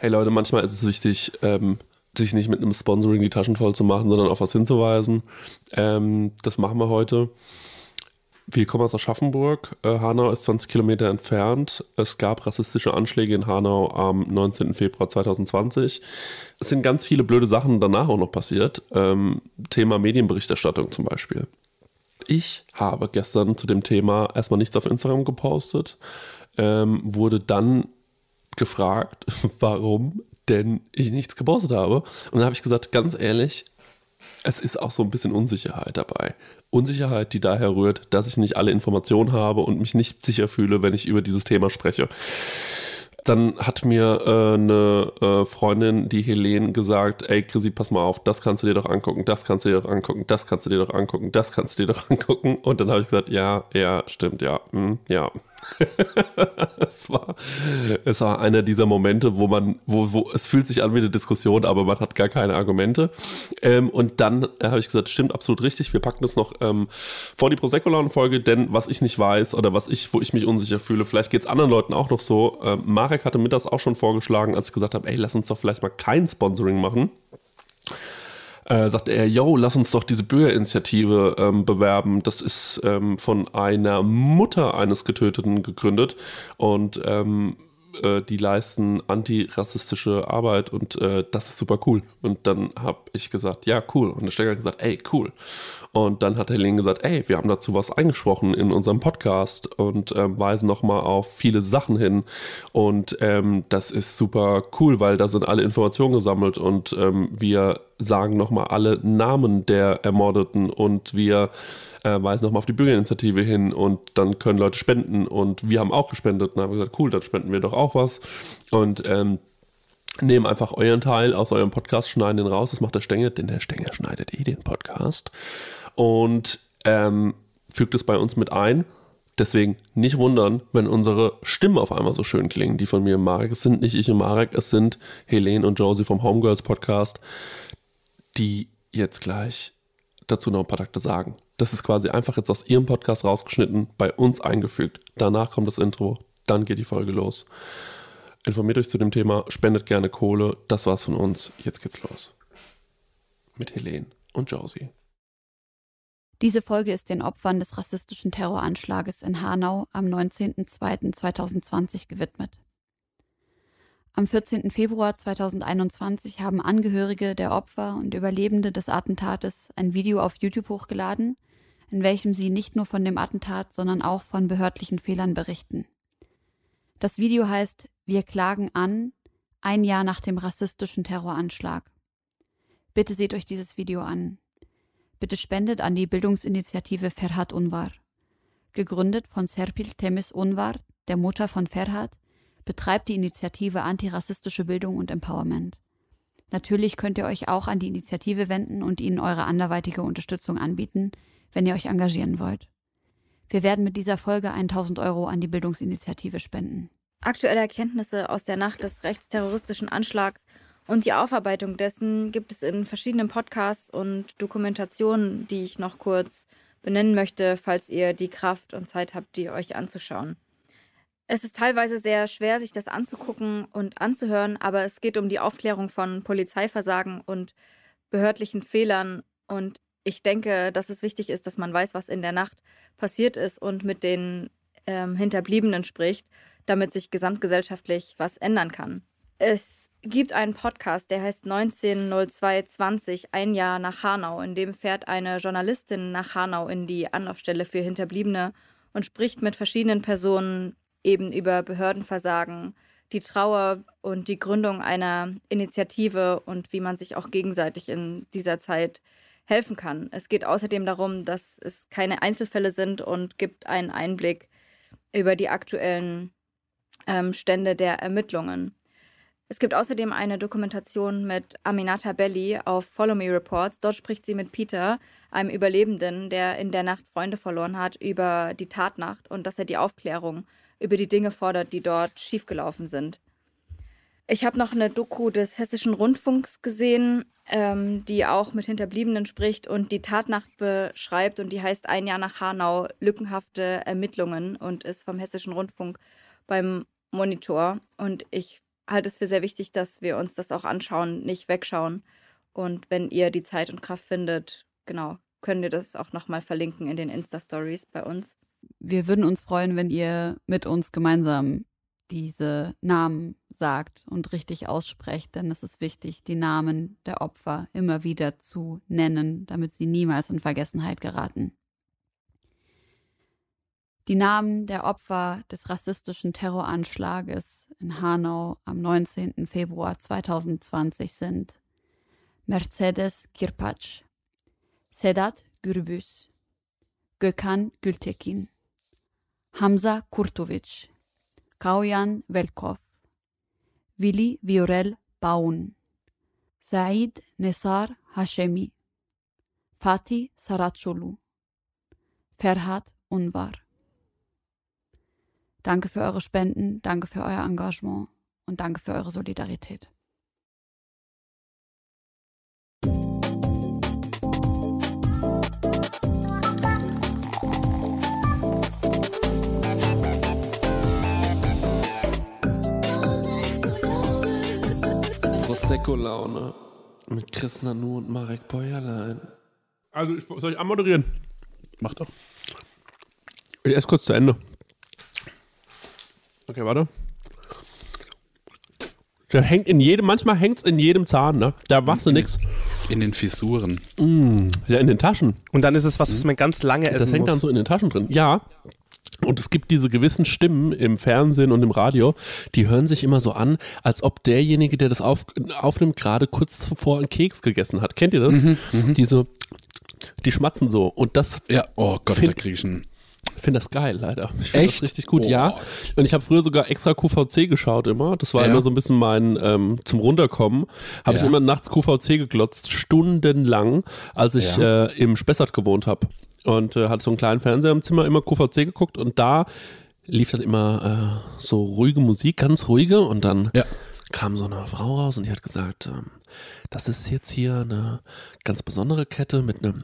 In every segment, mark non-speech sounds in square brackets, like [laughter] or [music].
Hey Leute, manchmal ist es wichtig, ähm, sich nicht mit einem Sponsoring die Taschen voll zu machen, sondern auf was hinzuweisen. Ähm, das machen wir heute. Wir kommen aus Aschaffenburg. Äh, Hanau ist 20 Kilometer entfernt. Es gab rassistische Anschläge in Hanau am 19. Februar 2020. Es sind ganz viele blöde Sachen danach auch noch passiert. Ähm, Thema Medienberichterstattung zum Beispiel. Ich habe gestern zu dem Thema erstmal nichts auf Instagram gepostet, ähm, wurde dann gefragt, [laughs] warum denn ich nichts gepostet habe. Und dann habe ich gesagt, ganz ehrlich, es ist auch so ein bisschen Unsicherheit dabei. Unsicherheit, die daher rührt, dass ich nicht alle Informationen habe und mich nicht sicher fühle, wenn ich über dieses Thema spreche. Dann hat mir äh, eine äh, Freundin, die Helene, gesagt, ey Chrissy, pass mal auf, das kannst du dir doch angucken, das kannst du dir doch angucken, das kannst du dir doch angucken, das kannst du dir doch [laughs] angucken. Und dann habe ich gesagt, ja, ja, stimmt, ja, mh, ja. [laughs] es, war, es war einer dieser Momente, wo man, wo, wo es fühlt sich an wie eine Diskussion, aber man hat gar keine Argumente. Ähm, und dann äh, habe ich gesagt, stimmt absolut richtig. Wir packen das noch ähm, vor die Prosecco-Folge, denn was ich nicht weiß oder was ich, wo ich mich unsicher fühle, vielleicht geht es anderen Leuten auch noch so. Ähm, Marek hatte mir das auch schon vorgeschlagen, als ich gesagt habe, ey, lass uns doch vielleicht mal kein Sponsoring machen äh, sagte er, yo, lass uns doch diese Bürgerinitiative ähm, bewerben. Das ist ähm, von einer Mutter eines Getöteten gegründet und ähm, äh, die leisten antirassistische Arbeit und äh, das ist super cool. Und dann habe ich gesagt, ja, cool. Und der Stecker hat gesagt, ey, cool. Und dann hat Helene gesagt, ey, wir haben dazu was eingesprochen in unserem Podcast und ähm, weisen nochmal auf viele Sachen hin. Und ähm, das ist super cool, weil da sind alle Informationen gesammelt und ähm, wir sagen nochmal alle Namen der Ermordeten und wir äh, weisen nochmal auf die Bürgerinitiative hin und dann können Leute spenden und wir haben auch gespendet und haben gesagt, cool, dann spenden wir doch auch was. Und ähm, nehmen einfach euren Teil aus eurem Podcast, schneiden den raus, das macht der Stängel, denn der Stängel schneidet eh den Podcast und ähm, fügt es bei uns mit ein. Deswegen nicht wundern, wenn unsere Stimmen auf einmal so schön klingen, die von mir und Marek. Es sind nicht ich und Marek, es sind Helene und Josie vom Homegirls Podcast, die jetzt gleich dazu noch ein paar Takte sagen. Das ist quasi einfach jetzt aus ihrem Podcast rausgeschnitten, bei uns eingefügt. Danach kommt das Intro, dann geht die Folge los. Informiert euch zu dem Thema, spendet gerne Kohle. Das war's von uns. Jetzt geht's los. Mit Helene und Josie. Diese Folge ist den Opfern des rassistischen Terroranschlages in Hanau am 19.02.2020 gewidmet. Am 14. Februar 2021 haben Angehörige der Opfer und Überlebende des Attentates ein Video auf YouTube hochgeladen, in welchem sie nicht nur von dem Attentat, sondern auch von behördlichen Fehlern berichten. Das Video heißt Wir klagen an, ein Jahr nach dem rassistischen Terroranschlag. Bitte seht euch dieses Video an. Bitte spendet an die Bildungsinitiative Ferhat Unvar. Gegründet von Serpil Temis Unvar, der Mutter von Ferhat, betreibt die Initiative Antirassistische Bildung und Empowerment. Natürlich könnt ihr euch auch an die Initiative wenden und ihnen eure anderweitige Unterstützung anbieten, wenn ihr euch engagieren wollt. Wir werden mit dieser Folge 1000 Euro an die Bildungsinitiative spenden. Aktuelle Erkenntnisse aus der Nacht des rechtsterroristischen Anschlags und die Aufarbeitung dessen gibt es in verschiedenen Podcasts und Dokumentationen, die ich noch kurz benennen möchte, falls ihr die Kraft und Zeit habt, die euch anzuschauen. Es ist teilweise sehr schwer, sich das anzugucken und anzuhören, aber es geht um die Aufklärung von Polizeiversagen und behördlichen Fehlern. Und ich denke, dass es wichtig ist, dass man weiß, was in der Nacht passiert ist und mit den ähm, Hinterbliebenen spricht, damit sich gesamtgesellschaftlich was ändern kann. Es gibt einen Podcast, der heißt 190220, ein Jahr nach Hanau. In dem fährt eine Journalistin nach Hanau in die Anlaufstelle für Hinterbliebene und spricht mit verschiedenen Personen eben über Behördenversagen, die Trauer und die Gründung einer Initiative und wie man sich auch gegenseitig in dieser Zeit helfen kann. Es geht außerdem darum, dass es keine Einzelfälle sind und gibt einen Einblick über die aktuellen ähm, Stände der Ermittlungen. Es gibt außerdem eine Dokumentation mit Aminata Belli auf Follow Me Reports. Dort spricht sie mit Peter, einem Überlebenden, der in der Nacht Freunde verloren hat, über die Tatnacht und dass er die Aufklärung über die Dinge fordert, die dort schiefgelaufen sind. Ich habe noch eine Doku des Hessischen Rundfunks gesehen, ähm, die auch mit Hinterbliebenen spricht und die Tatnacht beschreibt und die heißt Ein Jahr nach Hanau, lückenhafte Ermittlungen und ist vom Hessischen Rundfunk beim Monitor. Und ich halte es für sehr wichtig, dass wir uns das auch anschauen, nicht wegschauen. Und wenn ihr die Zeit und Kraft findet, genau, können wir das auch nochmal verlinken in den Insta-Stories bei uns. Wir würden uns freuen, wenn ihr mit uns gemeinsam diese Namen sagt und richtig aussprecht, denn es ist wichtig, die Namen der Opfer immer wieder zu nennen, damit sie niemals in Vergessenheit geraten. Die Namen der Opfer des rassistischen Terroranschlages in Hanau am 19. Februar 2020 sind Mercedes Kirpac, Sedat Gürbüz, Gökhan Gültekin, Hamza Kurtovic, Kauyan Velkov, Willi Viorel Baun, Said Nesar Hashemi, Fatih Saracolu, Ferhat Unvar. Danke für eure Spenden, danke für euer Engagement und danke für eure Solidarität. Prosecco-Laune mit Chris Nanu und Marek Bäuerlein. Also, ich, soll ich anmoderieren? Mach doch. Ich esse kurz zu Ende. Okay, warte. Das hängt in jedem, manchmal hängt es in jedem Zahn, ne? Da machst du nichts. In den Fissuren. Ja, in den Taschen. Und dann ist es was, was man ganz lange essen Das hängt muss. dann so in den Taschen drin. Ja. Und es gibt diese gewissen Stimmen im Fernsehen und im Radio, die hören sich immer so an, als ob derjenige, der das auf, aufnimmt, gerade kurz zuvor einen Keks gegessen hat. Kennt ihr das? Diese, die schmatzen so. Und das Ja, oh Gott, Find- da ich einen. Ich finde das geil, leider. Ich finde das Echt? richtig gut, Oh. ja. Und ich habe früher sogar extra QVC geschaut immer. Das war Ja. immer so ein bisschen mein ähm, zum Runterkommen. Habe ich Ja. immer nachts QVC geglotzt, stundenlang, als ich Ja. äh, im Spessart gewohnt habe. Und äh, hatte so einen kleinen Fernseher im Zimmer, immer QVC geguckt und da lief dann immer äh, so ruhige Musik, ganz ruhige und dann Ja. kam so eine Frau raus und die hat gesagt, ähm, das ist jetzt hier eine ganz besondere Kette mit einem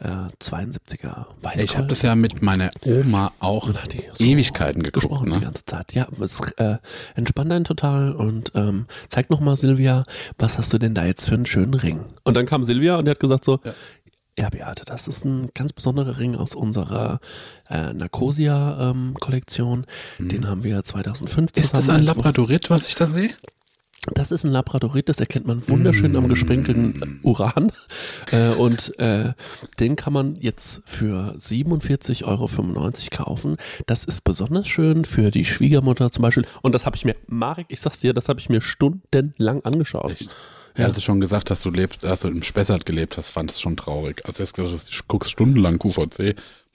äh, 72er Weißgold. Ich habe das ja mit meiner Oma auch Und hat die so Ewigkeiten geguckt. gesprochen die Ne? ganze Zeit. Ja, es äh, entspannt einen total und ähm, zeig noch mal Silvia, was hast du denn da jetzt für einen schönen Ring? Und dann kam Silvia und die hat gesagt so, ja, Ja. Beate, das ist ein ganz besonderer Ring aus unserer äh, Narcosia-Kollektion. Den haben wir 2015 Ist das zusammen ein. Labradorit, was ich da sehe? Das ist ein Labradorit, das erkennt man wunderschön am gesprenkelten Uran. Äh, und äh, den kann man jetzt für 47,95 Euro kaufen. Das ist besonders schön für die Schwiegermutter zum Beispiel. Und das habe ich mir, Marek, ich sag's dir, das habe ich mir stundenlang angeschaut. Echt? Ja. Als du schon gesagt hast, du lebst, als du im Spessart gelebt hast, fand es schon traurig. Als du jetzt gesagt hast, du guckst stundenlang QVC,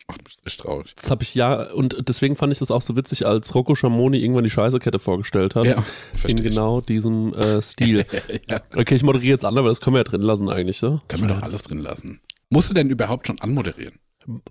macht mich echt traurig. Das habe ich ja, und deswegen fand ich das auch so witzig, als Rocco Schamoni irgendwann die Scheißekette vorgestellt hat. Ja, in verstehe ich. genau diesem äh, Stil. [laughs] Ja. Okay, ich moderiere jetzt an, aber das können wir ja drin lassen eigentlich, ne? Können wir doch alles drin lassen. Musst du denn überhaupt schon anmoderieren?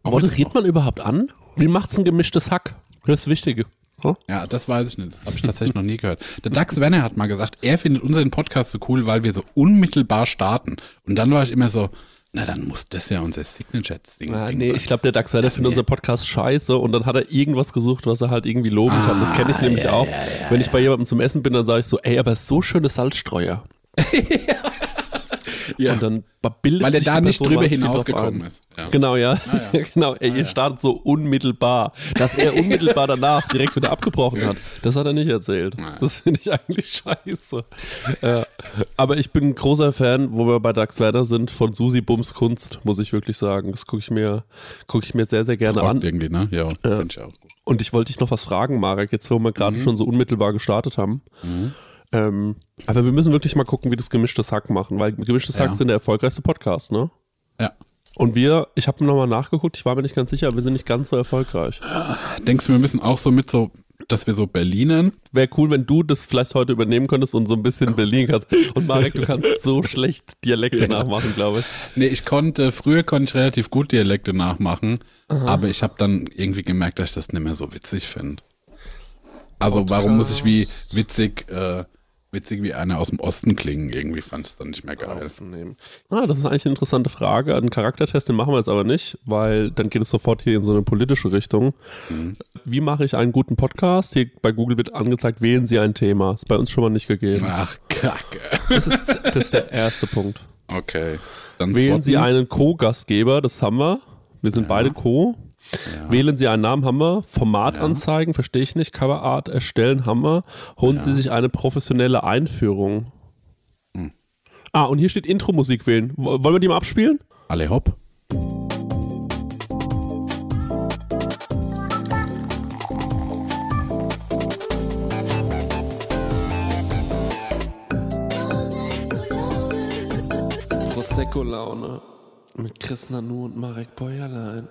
Moderiert man überhaupt an? Wie macht's ein gemischtes Hack? Das ist das Wichtige. Hm? Ja, das weiß ich nicht. Das habe ich tatsächlich noch nie gehört. Der Dax Werner hat mal gesagt, er findet unseren Podcast so cool, weil wir so unmittelbar starten. Und dann war ich immer so, na dann muss das ja unser Signature-Ding Ah, nee, sein. ich glaube, der Dax Werder findet unser Podcast scheiße und dann hat er irgendwas gesucht, was er halt irgendwie loben kann. Das kenne ich Ah, nämlich ja, auch. ja, ja, Wenn ich bei jemandem zum Essen bin, dann sage ich so, ey, aber so schöne Salzstreuer. [laughs] [laughs] ja. Und dann bildet weil er da nicht Person drüber hinausgekommen ist. Ja. Genau, ja. ja. [laughs] genau. Er ihr startet so unmittelbar. Dass er unmittelbar danach direkt wieder abgebrochen hat, das hat er nicht erzählt. Ja. Das finde ich eigentlich scheiße. Ja. Aber ich bin ein großer Fan, wo wir bei Dax Werder sind, von Susi Bums Kunst, muss ich wirklich sagen. Das gucke ich mir, gucke ich mir sehr, sehr gerne Rockt an. irgendwie, ne? Ja, finde ich auch. Und ich wollte dich noch was fragen, Marek, jetzt wo wir gerade Mhm. schon so unmittelbar gestartet haben. Ähm, aber wir müssen wirklich mal gucken, wie das gemischtes Hack machen, weil gemischtes Hack Ja. sind der erfolgreichste Podcast, ne? Ja. Und wir, ich habe nochmal nachgeguckt, ich war mir nicht ganz sicher, wir sind nicht ganz so erfolgreich. Denkst du, wir müssen auch so mit so, dass wir so Berlinern, Wäre cool, wenn du das vielleicht heute übernehmen könntest und so ein bisschen Berlin kannst. Und Marek, du kannst so [laughs] schlecht Dialekte Ja. nachmachen, glaube ich. nee, ich konnte, früher konnte ich relativ gut Dialekte nachmachen, aber ich habe dann irgendwie gemerkt, dass ich das nicht mehr so witzig finde. Also warum muss ich wie witzig äh, witzig wie einer aus dem Osten klingen. Irgendwie fand ich es dann nicht mehr geil. aufnehmen. Ah, das ist eigentlich eine interessante Frage. Einen Charaktertest, den machen wir jetzt aber nicht, weil dann geht es sofort hier in so eine politische Richtung. Mhm. Wie mache ich einen guten Podcast? Hier bei Google wird angezeigt, wählen Sie ein Thema. Ist bei uns schon mal nicht gegeben. Ach, Kacke. Das ist, das ist der erste Punkt. Okay. Dann Wählen Sie einen Co-Gastgeber, das haben wir. Wir sind Ja. beide Co. Ja. Wählen Sie einen Namen, haben wir. Format Ja. anzeigen, verstehe ich nicht. Coverart erstellen, haben wir. Holen Ja. Sie sich eine professionelle Einführung. Hm. Ah, und hier steht Intro-Musik wählen. Wo- Wollen wir die mal abspielen? Alle hopp. Prosecco-Laune mit Chris Nanu und Marek Bäuerlein.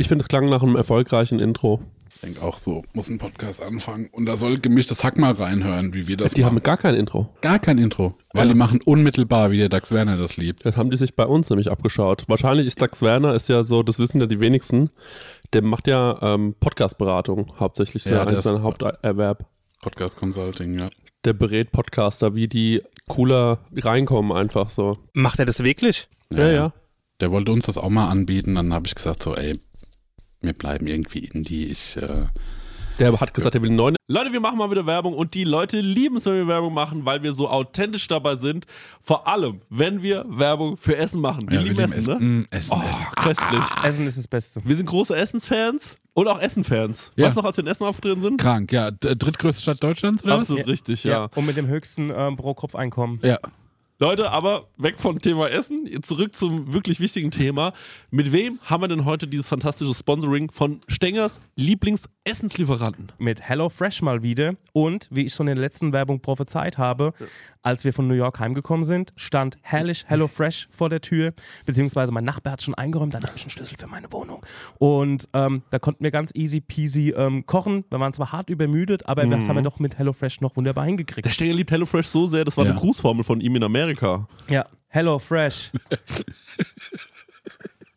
Ich finde, es klang nach einem erfolgreichen Intro. Ich denke auch so, muss ein Podcast anfangen. Und da soll gemischtes Hack mal reinhören, wie wir das Die haben machen. gar kein Intro. Gar kein Intro, weil Ja. die machen unmittelbar, wie der Dax Werner das liebt. Das haben die sich bei uns nämlich abgeschaut. Wahrscheinlich ist Dax Werner, ist ja so, das wissen ja die wenigsten, der macht ja ähm, Podcast-Beratung hauptsächlich. Ja, Ja, eigentlich ist- sein Haupterwerb. Podcast Consulting, ja. Der berät Podcaster, wie die cooler reinkommen einfach so. Macht er das wirklich? Ja, ja. Der wollte uns das auch mal anbieten, dann habe ich gesagt so, ey, wir bleiben irgendwie Indie. Ich, äh, Der hat gesagt, er will neun. Leute, wir machen mal wieder Werbung und die Leute lieben es, wenn wir Werbung machen, weil wir so authentisch dabei sind. Vor allem, wenn wir Werbung für Essen machen. Wir ja, lieben Essen, ne? Mm, Essen, Oh, Essen. köstlich. Essen ist das Beste. Wir sind große Essensfans und auch Essenfans. Ja. Weißt du noch, als wir in Essen aufgetreten sind? Krank, ja. Drittgrößte Stadt Deutschlands, oder? Absolut richtig, ja. Und mit dem höchsten ähm, Pro-Kopf-Einkommen. Ja. Leute, aber weg vom Thema Essen, zurück zum wirklich wichtigen Thema. Mit wem haben wir denn heute dieses fantastische Sponsoring von Stengers Lieblingsessenslieferanten? Mit HelloFresh mal wieder. Und wie ich schon in der letzten Werbung prophezeit habe, als wir von New York heimgekommen sind, stand herrlich HelloFresh vor der Tür. Beziehungsweise mein Nachbar hat schon eingeräumt, dann habe ich einen Schlüssel für meine Wohnung. Und ähm, da konnten wir ganz easy peasy ähm, kochen. Wir waren zwar hart übermüdet, aber das haben wir doch mit HelloFresh noch wunderbar hingekriegt. Der Stenger liebt HelloFresh so sehr, das war Ja. eine Grußformel von ihm in Amerika. Ja, HelloFresh. [laughs]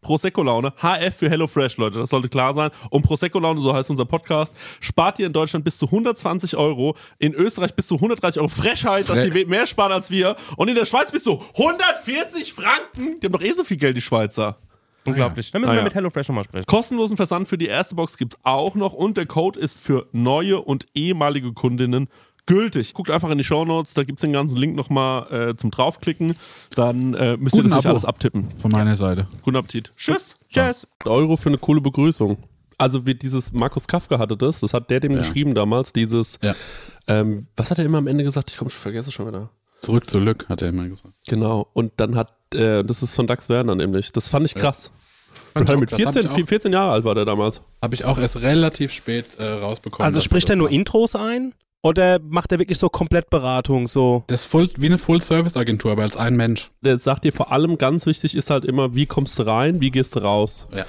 Prosecco Laune. HF für HelloFresh, Leute. Das sollte klar sein. Und Prosecco Laune, so heißt unser Podcast, spart ihr in Deutschland bis zu 120 Euro. In Österreich bis zu 130 Euro. Frechheit, dass die mehr sparen als wir. Und in der Schweiz bis zu 140 Franken. Die haben doch eh so viel Geld, die Schweizer. Unglaublich. Dann müssen Ah, wir ja. mit HelloFresh nochmal sprechen. Kostenlosen Versand für die erste Box gibt es auch noch und der Code ist für neue und ehemalige Kundinnen gültig. Guckt einfach in die Shownotes, da gibt es den ganzen Link nochmal äh, zum draufklicken. Dann äh, müsst ihr Guten das nicht Abo. alles abtippen. Von meiner Seite. Guten Appetit. Tschüss. Tschüss. Euro für eine coole Begrüßung. Also wie dieses Markus Kafka hatte das, das hat der dem Ja. geschrieben damals, dieses, Ja. ähm, was hat er immer am Ende gesagt? Ich komme schon, vergesse es schon wieder. Zurück zu Lück, hat er immer gesagt. Genau. Und dann hat, äh, das ist von Dax Werner nämlich. Das fand ich krass. Fand ich auch mit. Hab 14, ich auch- 14 Jahre alt war der damals. Habe ich auch erst relativ spät äh, rausbekommen. Also spricht er nur. Intros ein? Oder macht er wirklich so komplett Beratung? So? Das ist voll, wie eine Full-Service-Agentur, aber als ein Mensch. Der sagt dir vor allem ganz wichtig ist halt immer, wie kommst du rein, wie gehst du raus. Ja.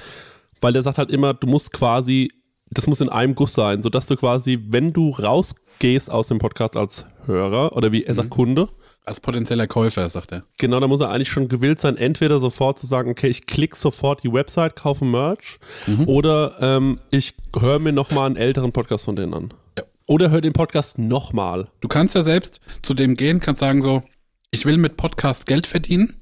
Weil der sagt halt immer, du musst quasi, das muss in einem Guss sein, sodass du quasi, wenn du rausgehst aus dem Podcast als Hörer oder wie er Mhm. sagt Kunde, Als potenzieller Käufer, sagt er. genau, da muss er eigentlich schon gewillt sein, entweder sofort zu sagen, okay, ich klicke sofort die Website, kaufe Merch Mhm. oder ähm, ich höre mir nochmal einen älteren Podcast von denen an. Oder hör den Podcast nochmal. Du kannst ja selbst zu dem gehen, kannst sagen so, ich will mit Podcast Geld verdienen.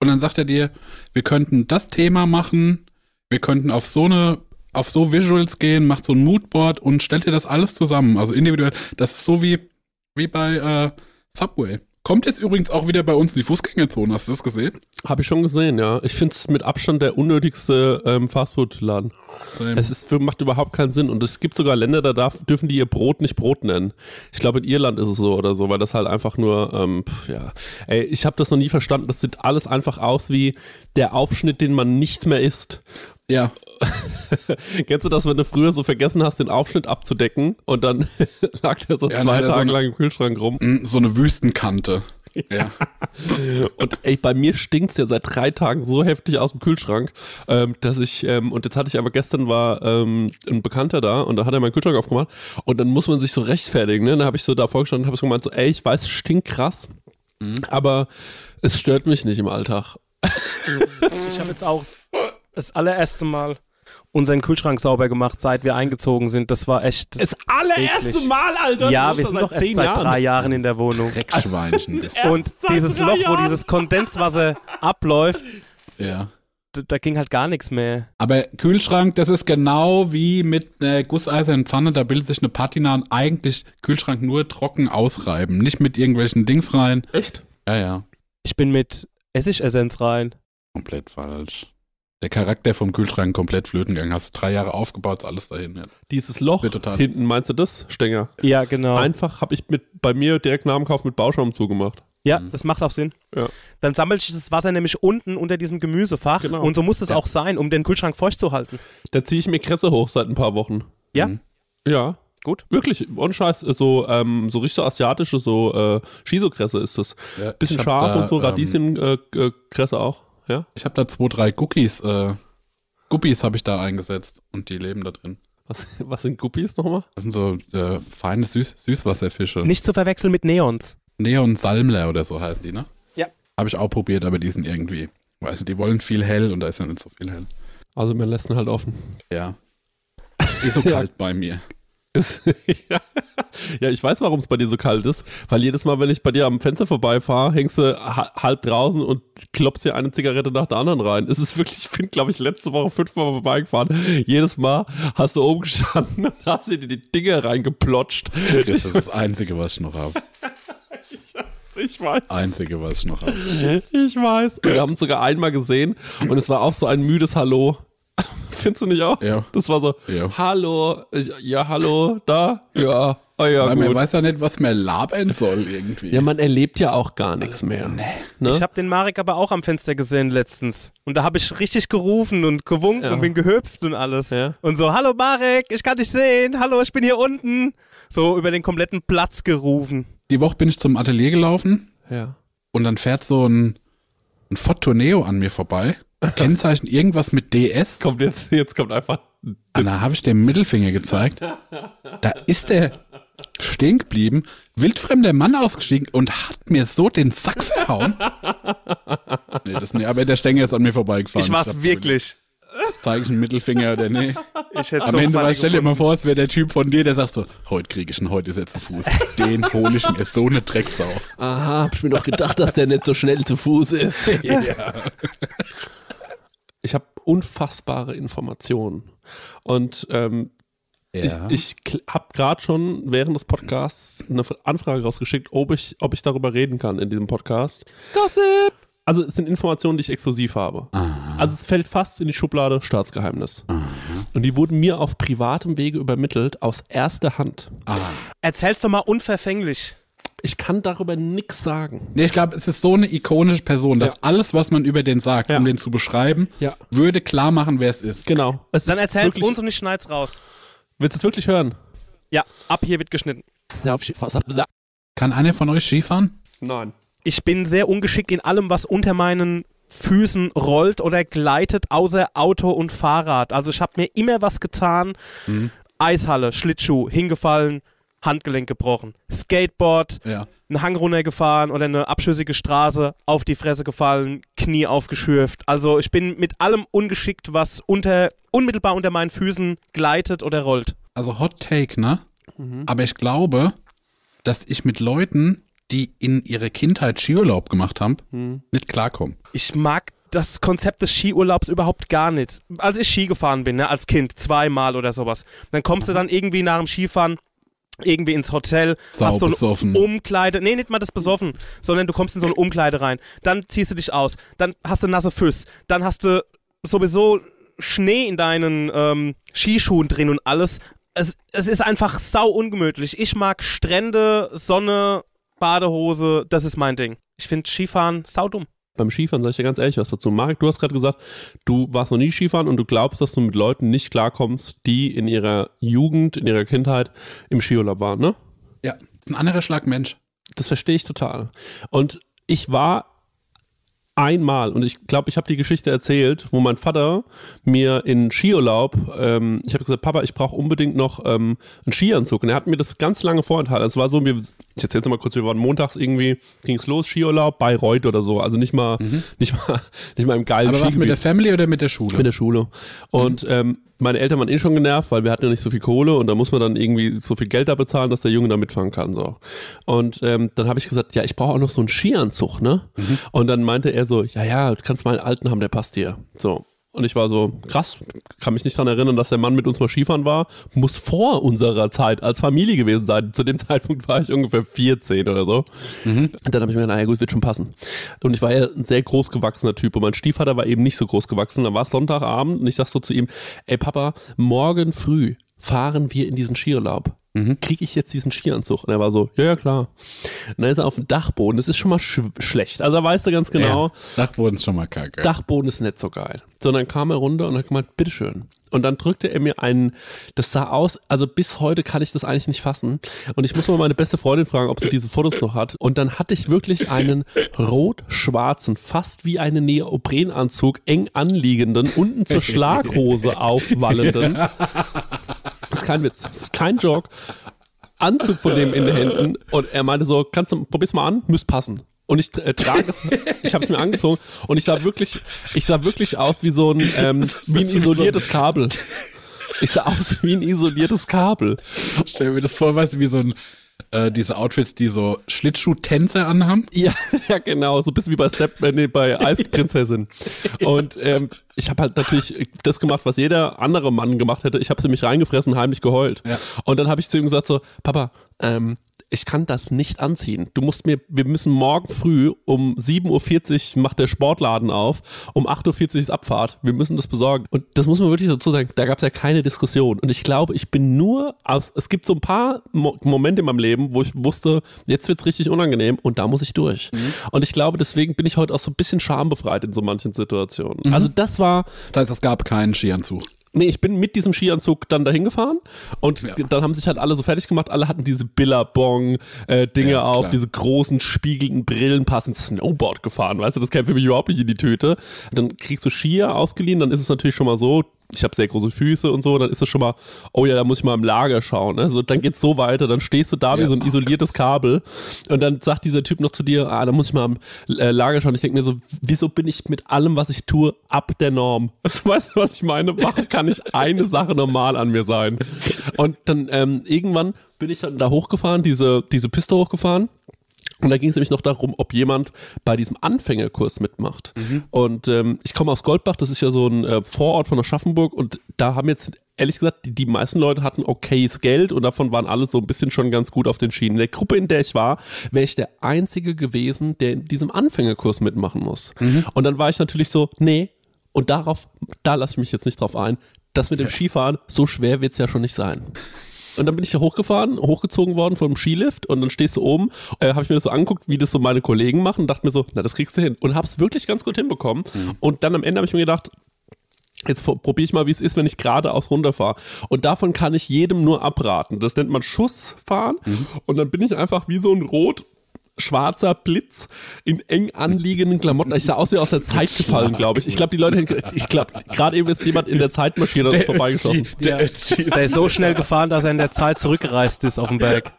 Und dann sagt er dir, wir könnten das Thema machen, wir könnten auf so eine, auf so Visuals gehen, macht so ein Moodboard und stellt dir das alles zusammen. Also individuell. Das ist so wie, wie bei äh, Subway. Kommt jetzt übrigens auch wieder bei uns in die Fußgängerzone. Hast du das gesehen? Habe ich schon gesehen, ja. Ich finde es mit Abstand der unnötigste ähm, Fastfood-Laden. Es ist, macht überhaupt keinen Sinn. Und es gibt sogar Länder, da darf, dürfen die ihr Brot nicht Brot nennen. Ich glaube, in Irland ist es so oder so, weil das halt einfach nur, ähm, pf, ja. Ey, ich habe das noch nie verstanden. Das sieht alles einfach aus wie der Aufschnitt, den man nicht mehr isst. Ja, [laughs] Kennst du das, wenn du früher so vergessen hast, den Aufschnitt abzudecken und dann [laughs] lag der so Ja, zwei er so Tage eine- lang im Kühlschrank rum? mm, so eine Wüstenkante. [laughs] Ja. Und ey, bei mir stinkt's ja seit drei Tagen so heftig aus dem Kühlschrank, ähm, dass ich, ähm, und jetzt hatte ich aber gestern war ähm, ein Bekannter da und dann hat er meinen Kühlschrank aufgemacht und dann muss man sich so rechtfertigen, ne? Dann habe ich so da vorgestanden und habe so gemeint, so, ey, ich weiß, es stinkt krass, aber es stört mich nicht im Alltag. Ich habe jetzt auch das allererste Mal unseren Kühlschrank sauber gemacht, seit wir eingezogen sind. Das war echt. Das allererste eklig. Mal, Alter! ja, wir sind da doch erst seit drei Jahren in der Wohnung. Dreckschweinchen. [laughs] Und dieses Loch, wo Jahren. dieses Kondenswasser abläuft, ja. da, da ging halt gar nichts mehr. Aber Kühlschrank, das ist genau wie mit einer gusseisernen Pfanne, da bildet sich eine Patina und eigentlich Kühlschrank nur trocken ausreiben, nicht mit irgendwelchen Dings rein. Echt? Ja, ja, Ich bin mit Essigessenz rein. komplett falsch. Der Charakter vom Kühlschrank komplett flöten gegangen. Hast du drei Jahre aufgebaut, ist alles dahin jetzt. Dieses Loch hinten, meinst du das, Stenger? Ja, genau. Einfach habe ich mit bei mir direkt nach dem Kauf mit Bauschaum zugemacht. Ja, Mhm. das macht auch Sinn. Ja. Dann sammelt sich das Wasser nämlich unten unter diesem Gemüsefach. Genau. Und so muss es Ja. auch sein, um den Kühlschrank feucht zu halten. Da ziehe ich mir Kresse hoch seit ein paar Wochen. Ja. Mhm. Ja. Gut. Wirklich, ohne Scheiß, so, ähm, so richtig so asiatische, so äh, Shiso-Kresse ist das. Ja, Bisschen scharf da, und so, ähm, Radieschen-Kresse auch. Ja. Ich habe da zwei, drei Cookies, äh, Guppies habe ich da eingesetzt und die leben da drin. Was, was sind Guppies nochmal? Das sind so äh, feine Süß Süßwasserfische. Nicht zu verwechseln mit Neons. Neon Salmler oder so heißen die, ne? Ja. Habe ich auch probiert, aber die sind irgendwie, weiß nicht, die wollen viel hell und da ist ja nicht so viel hell. Also man lässt ihn halt offen. Ja. [laughs] Ist so kalt bei mir. Ist, [laughs] ja. ja, ich weiß, warum es bei dir so kalt ist. Weil jedes Mal, wenn ich bei dir am Fenster vorbeifahre, hängst du ha halb draußen und klopfst dir eine Zigarette nach der anderen rein. Es ist wirklich, ich bin, glaube ich, letzte Woche fünfmal vorbeigefahren. Jedes Mal hast du oben gestanden und hast dir die Dinge reingeplotscht. Chris, das ist das Einzige, was ich noch habe. [laughs] Ich weiß. Einzige, was ich noch habe. Ich weiß. Wir haben uns sogar einmal gesehen und es war auch so ein müdes Hallo. [laughs] Findest du nicht auch? Ja. Das war so, Ja. hallo, ja, hallo, da, ja, ah ja, Weil man gut. weiß ja nicht, was man labern soll irgendwie. Ja, man erlebt ja auch gar nichts mehr. Ne? Ich habe den Marek aber auch am Fenster gesehen letztens. Und da habe ich richtig gerufen und gewunken Ja. und bin gehüpft und alles. Ja. Und so, hallo Marek, ich kann dich sehen. Hallo, ich bin hier unten. So über den kompletten Platz gerufen. Die Woche bin ich zum Atelier gelaufen Ja. und dann fährt so ein, ein Ford Tourneo an mir vorbei. Kennzeichen irgendwas mit DS. Kommt jetzt, jetzt kommt einfach. Und da habe ich dem Mittelfinger gezeigt. Da ist der stehen geblieben, wildfremder Mann ausgestiegen und hat mir so den Sack verhauen. nee, das nee, aber der Stänger ist an mir vorbeigefahren. Ich war's dachte, wirklich. Zeige ich einen Mittelfinger oder nee? Ich hätte Am so Ende war, stell dir mal vor, es wäre der Typ von dir, der sagt so, heute kriege ich ihn, heute ist er zu Fuß. Den hole ich mir so eine Drecksau. Aha, hab ich mir doch gedacht, dass der nicht so schnell zu Fuß ist. [laughs] Ich habe unfassbare Informationen. Und ähm, Ja. ich, ich habe gerade schon während des Podcasts eine Anfrage rausgeschickt, ob ich, ob ich darüber reden kann in diesem Podcast. Gossip! also es sind Informationen, die ich exklusiv habe. Also es fällt fast in die Schublade Staatsgeheimnis. Und die wurden mir auf privatem Wege übermittelt, aus erster Hand. Erzähl's doch mal unverfänglich. Ich kann darüber nichts sagen. Nee, ich glaube, es ist so eine ikonische Person, dass Ja. alles, was man über den sagt, Ja. um den zu beschreiben, Ja. würde klar machen, wer es ist. Genau. Es Dann erzähl's wirklich, uns und ich schneid's raus. Willst du es wirklich hören? Ja, ab hier wird geschnitten. Kann einer von euch Skifahren? Nein. Ich bin sehr ungeschickt in allem, was unter meinen Füßen rollt oder gleitet, außer Auto und Fahrrad. Also ich habe mir immer was getan. Eishalle, Schlittschuh, hingefallen, Handgelenk gebrochen. Skateboard, Ja. einen Hang runtergefahren oder eine abschüssige Straße, auf die Fresse gefallen, Knie aufgeschürft. Also ich bin mit allem ungeschickt, was unter, unmittelbar unter meinen Füßen gleitet oder rollt. Also Hot Take, ne? Aber ich glaube, dass ich mit Leuten, die in ihrer Kindheit Skiurlaub gemacht haben, nicht klarkomme. Ich mag das Konzept des Skiurlaubs überhaupt gar nicht. Als ich Ski gefahren bin, ne, als Kind, zweimal oder sowas, dann kommst du dann irgendwie nach dem Skifahren irgendwie ins Hotel, Sau hast so besoffen. eine Umkleide, nee, nicht mal das besoffen, sondern du kommst in so eine Umkleide rein, dann ziehst du dich aus, dann hast du nasse Füße, dann hast du sowieso Schnee in deinen ähm, Skischuhen drin und alles. Es, es ist einfach sau ungemütlich. Ich mag Strände, Sonne, Badehose, das ist mein Ding. Ich finde Skifahren saudumm. Beim Skifahren sage ich dir ganz ehrlich was dazu. Marc, du hast gerade gesagt, du warst noch nie Skifahren und du glaubst, dass du mit Leuten nicht klarkommst, die in ihrer Jugend, in ihrer Kindheit im Skiurlaub waren, ne? Ja. Ist ein anderer Schlag Mensch. Das verstehe ich total. Und ich war einmal, und ich glaube, ich habe die Geschichte erzählt, wo mein Vater mir in Skiurlaub, ähm, ich habe gesagt, Papa, ich brauche unbedingt noch ähm, einen Skianzug. Und er hat mir das ganz lange vorenthalten. Es war so, wir, ich erzähle es mal kurz, wir waren montags irgendwie, ging es los, Skiurlaub, Bayreuth oder so. Also nicht mal, nicht mal, [laughs] nicht mal im geilen Aber was mit der Family oder mit der Schule? Mit der Schule. Und ähm, meine Eltern waren eh schon genervt, weil wir hatten ja nicht so viel Kohle und da muss man dann irgendwie so viel Geld da bezahlen, dass der Junge da mitfahren kann. So. Und ähm, dann habe ich gesagt, ja, ich brauche auch noch so einen Skianzug, ne? Und dann meinte er so, ja, ja, du kannst meinen alten haben, der passt dir. So. Und ich war so, krass, kann mich nicht dran erinnern, dass der Mann mit uns mal Skifahren war. Muss vor unserer Zeit als Familie gewesen sein. Zu dem [laughs] Zeitpunkt war ich ungefähr 14 oder so. Und dann habe ich mir gedacht, naja gut, wird schon passen. Und ich war ja ein sehr groß gewachsener Typ und mein Stiefvater war eben nicht so groß gewachsen. Da war es Sonntagabend und ich sag so zu ihm, ey Papa, morgen früh fahren wir in diesen Skiurlaub. Kriege ich jetzt diesen Skianzug? Und er war so, ja, ja, klar. Und dann ist er auf dem Dachboden. Das ist schon mal sch schlecht. Also da weißt du ganz genau, Ja. Dachboden ist schon mal kacke. Dachboden ist nicht so geil. So, dann kam er runter und hat gemeint, bitteschön. Und dann drückte er mir einen, das sah aus, also bis heute kann ich das eigentlich nicht fassen. Und ich muss mal meine beste Freundin fragen, ob sie diese Fotos noch hat. Und dann hatte ich wirklich einen rot-schwarzen, fast wie einen Neoprenanzug, eng anliegenden, unten zur [laughs] Schlaghose aufwallenden. [laughs] Das ist kein Witz, das ist kein Joke. Anzug von dem in den Händen und er meinte so, kannst du, probier's mal an, müsst passen. Und ich äh, trage es, ich habe es mir angezogen und ich sah wirklich, ich sah wirklich aus wie so ein, ähm, wie ein isoliertes Kabel. Ich sah aus wie ein isoliertes Kabel. Stell mir das vor, weißt du, wie so ein, äh, diese Outfits, die so Schlittschuh-Tänze anhaben. [laughs] Ja, ja, genau, so ein bisschen wie bei Step, äh, nee, bei Eisprinzessin. [laughs] Und ähm, ich habe halt natürlich das gemacht, was jeder andere Mann gemacht hätte. Ich habe sie mich reingefressen, heimlich geheult. Ja. Und dann habe ich zu ihm gesagt so, Papa, ähm, ich kann das nicht anziehen. Du musst mir, wir müssen morgen früh um 7.40 Uhr macht der Sportladen auf, um 8.40 Uhr ist Abfahrt. Wir müssen das besorgen. Und das muss man wirklich dazu sagen, da gab es ja keine Diskussion. Und ich glaube, ich bin nur aus, es gibt so ein paar Mo Momente in meinem Leben, wo ich wusste, jetzt wird's richtig unangenehm und da muss ich durch. Und ich glaube, deswegen bin ich heute auch so ein bisschen schambefreit in so manchen Situationen. Also das war, Das heißt, es gab keinen Skianzug. Nee, ich bin mit diesem Skianzug dann dahin gefahren und Ja. dann haben sich halt alle so fertig gemacht. Alle hatten diese Billabong-Dinge Ja, auf, diese großen spiegelnden Brillen, passend Snowboard gefahren. Weißt du, das käme für mich überhaupt nicht in die Tüte. Dann kriegst du Skier ausgeliehen, dann ist es natürlich schon mal so, ich habe sehr große Füße und so, dann ist es schon mal, oh ja, da muss ich mal im Lager schauen. Ne? So, dann geht's so weiter, dann stehst du da wie Ja. so ein isoliertes Kabel und dann sagt dieser Typ noch zu dir, ah, da muss ich mal im äh, Lager schauen. Ich denke mir so, wieso bin ich mit allem, was ich tue, ab der Norm? [laughs] Also, weißt du, was ich meine? Machen kann ich eine Sache normal an mir sein. Und dann ähm, irgendwann bin ich dann da hochgefahren, diese, diese Piste hochgefahren. Und da ging es nämlich noch darum, ob jemand bei diesem Anfängerkurs mitmacht. Und ähm, ich komme aus Goldbach, das ist ja so ein äh, Vorort von Aschaffenburg und da haben jetzt ehrlich gesagt, die, die meisten Leute hatten okayes Geld und davon waren alle so ein bisschen schon ganz gut auf den Schienen. In der Gruppe, in der ich war, wäre ich der Einzige gewesen, der in diesem Anfängerkurs mitmachen muss. Und dann war ich natürlich so, nee, und darauf, da lasse ich mich jetzt nicht drauf ein, das mit dem Skifahren, so schwer wird's ja schon nicht sein. Und dann bin ich da hochgefahren, hochgezogen worden vom Skilift und dann stehst du oben, äh, habe ich mir das so angeguckt, wie das so meine Kollegen machen und dachte mir so, na, das kriegst du hin. Und habe es wirklich ganz gut hinbekommen. Und dann am Ende habe ich mir gedacht, Jetzt probiere ich mal, wie es ist, wenn ich geradeaus runterfahre. Und davon kann ich jedem nur abraten. Das nennt man Schussfahren. Und dann bin ich einfach wie so ein rot schwarzer Blitz in eng anliegenden Klamotten. Ich sah aus wie aus der Zeit gefallen, glaube ich. Ich glaube, die Leute, ich glaube, gerade eben ist jemand in der Zeitmaschine uns vorbeigeschossen. Der, der ist so schnell gefahren, dass er in der Zeit zurückgereist ist auf dem Berg.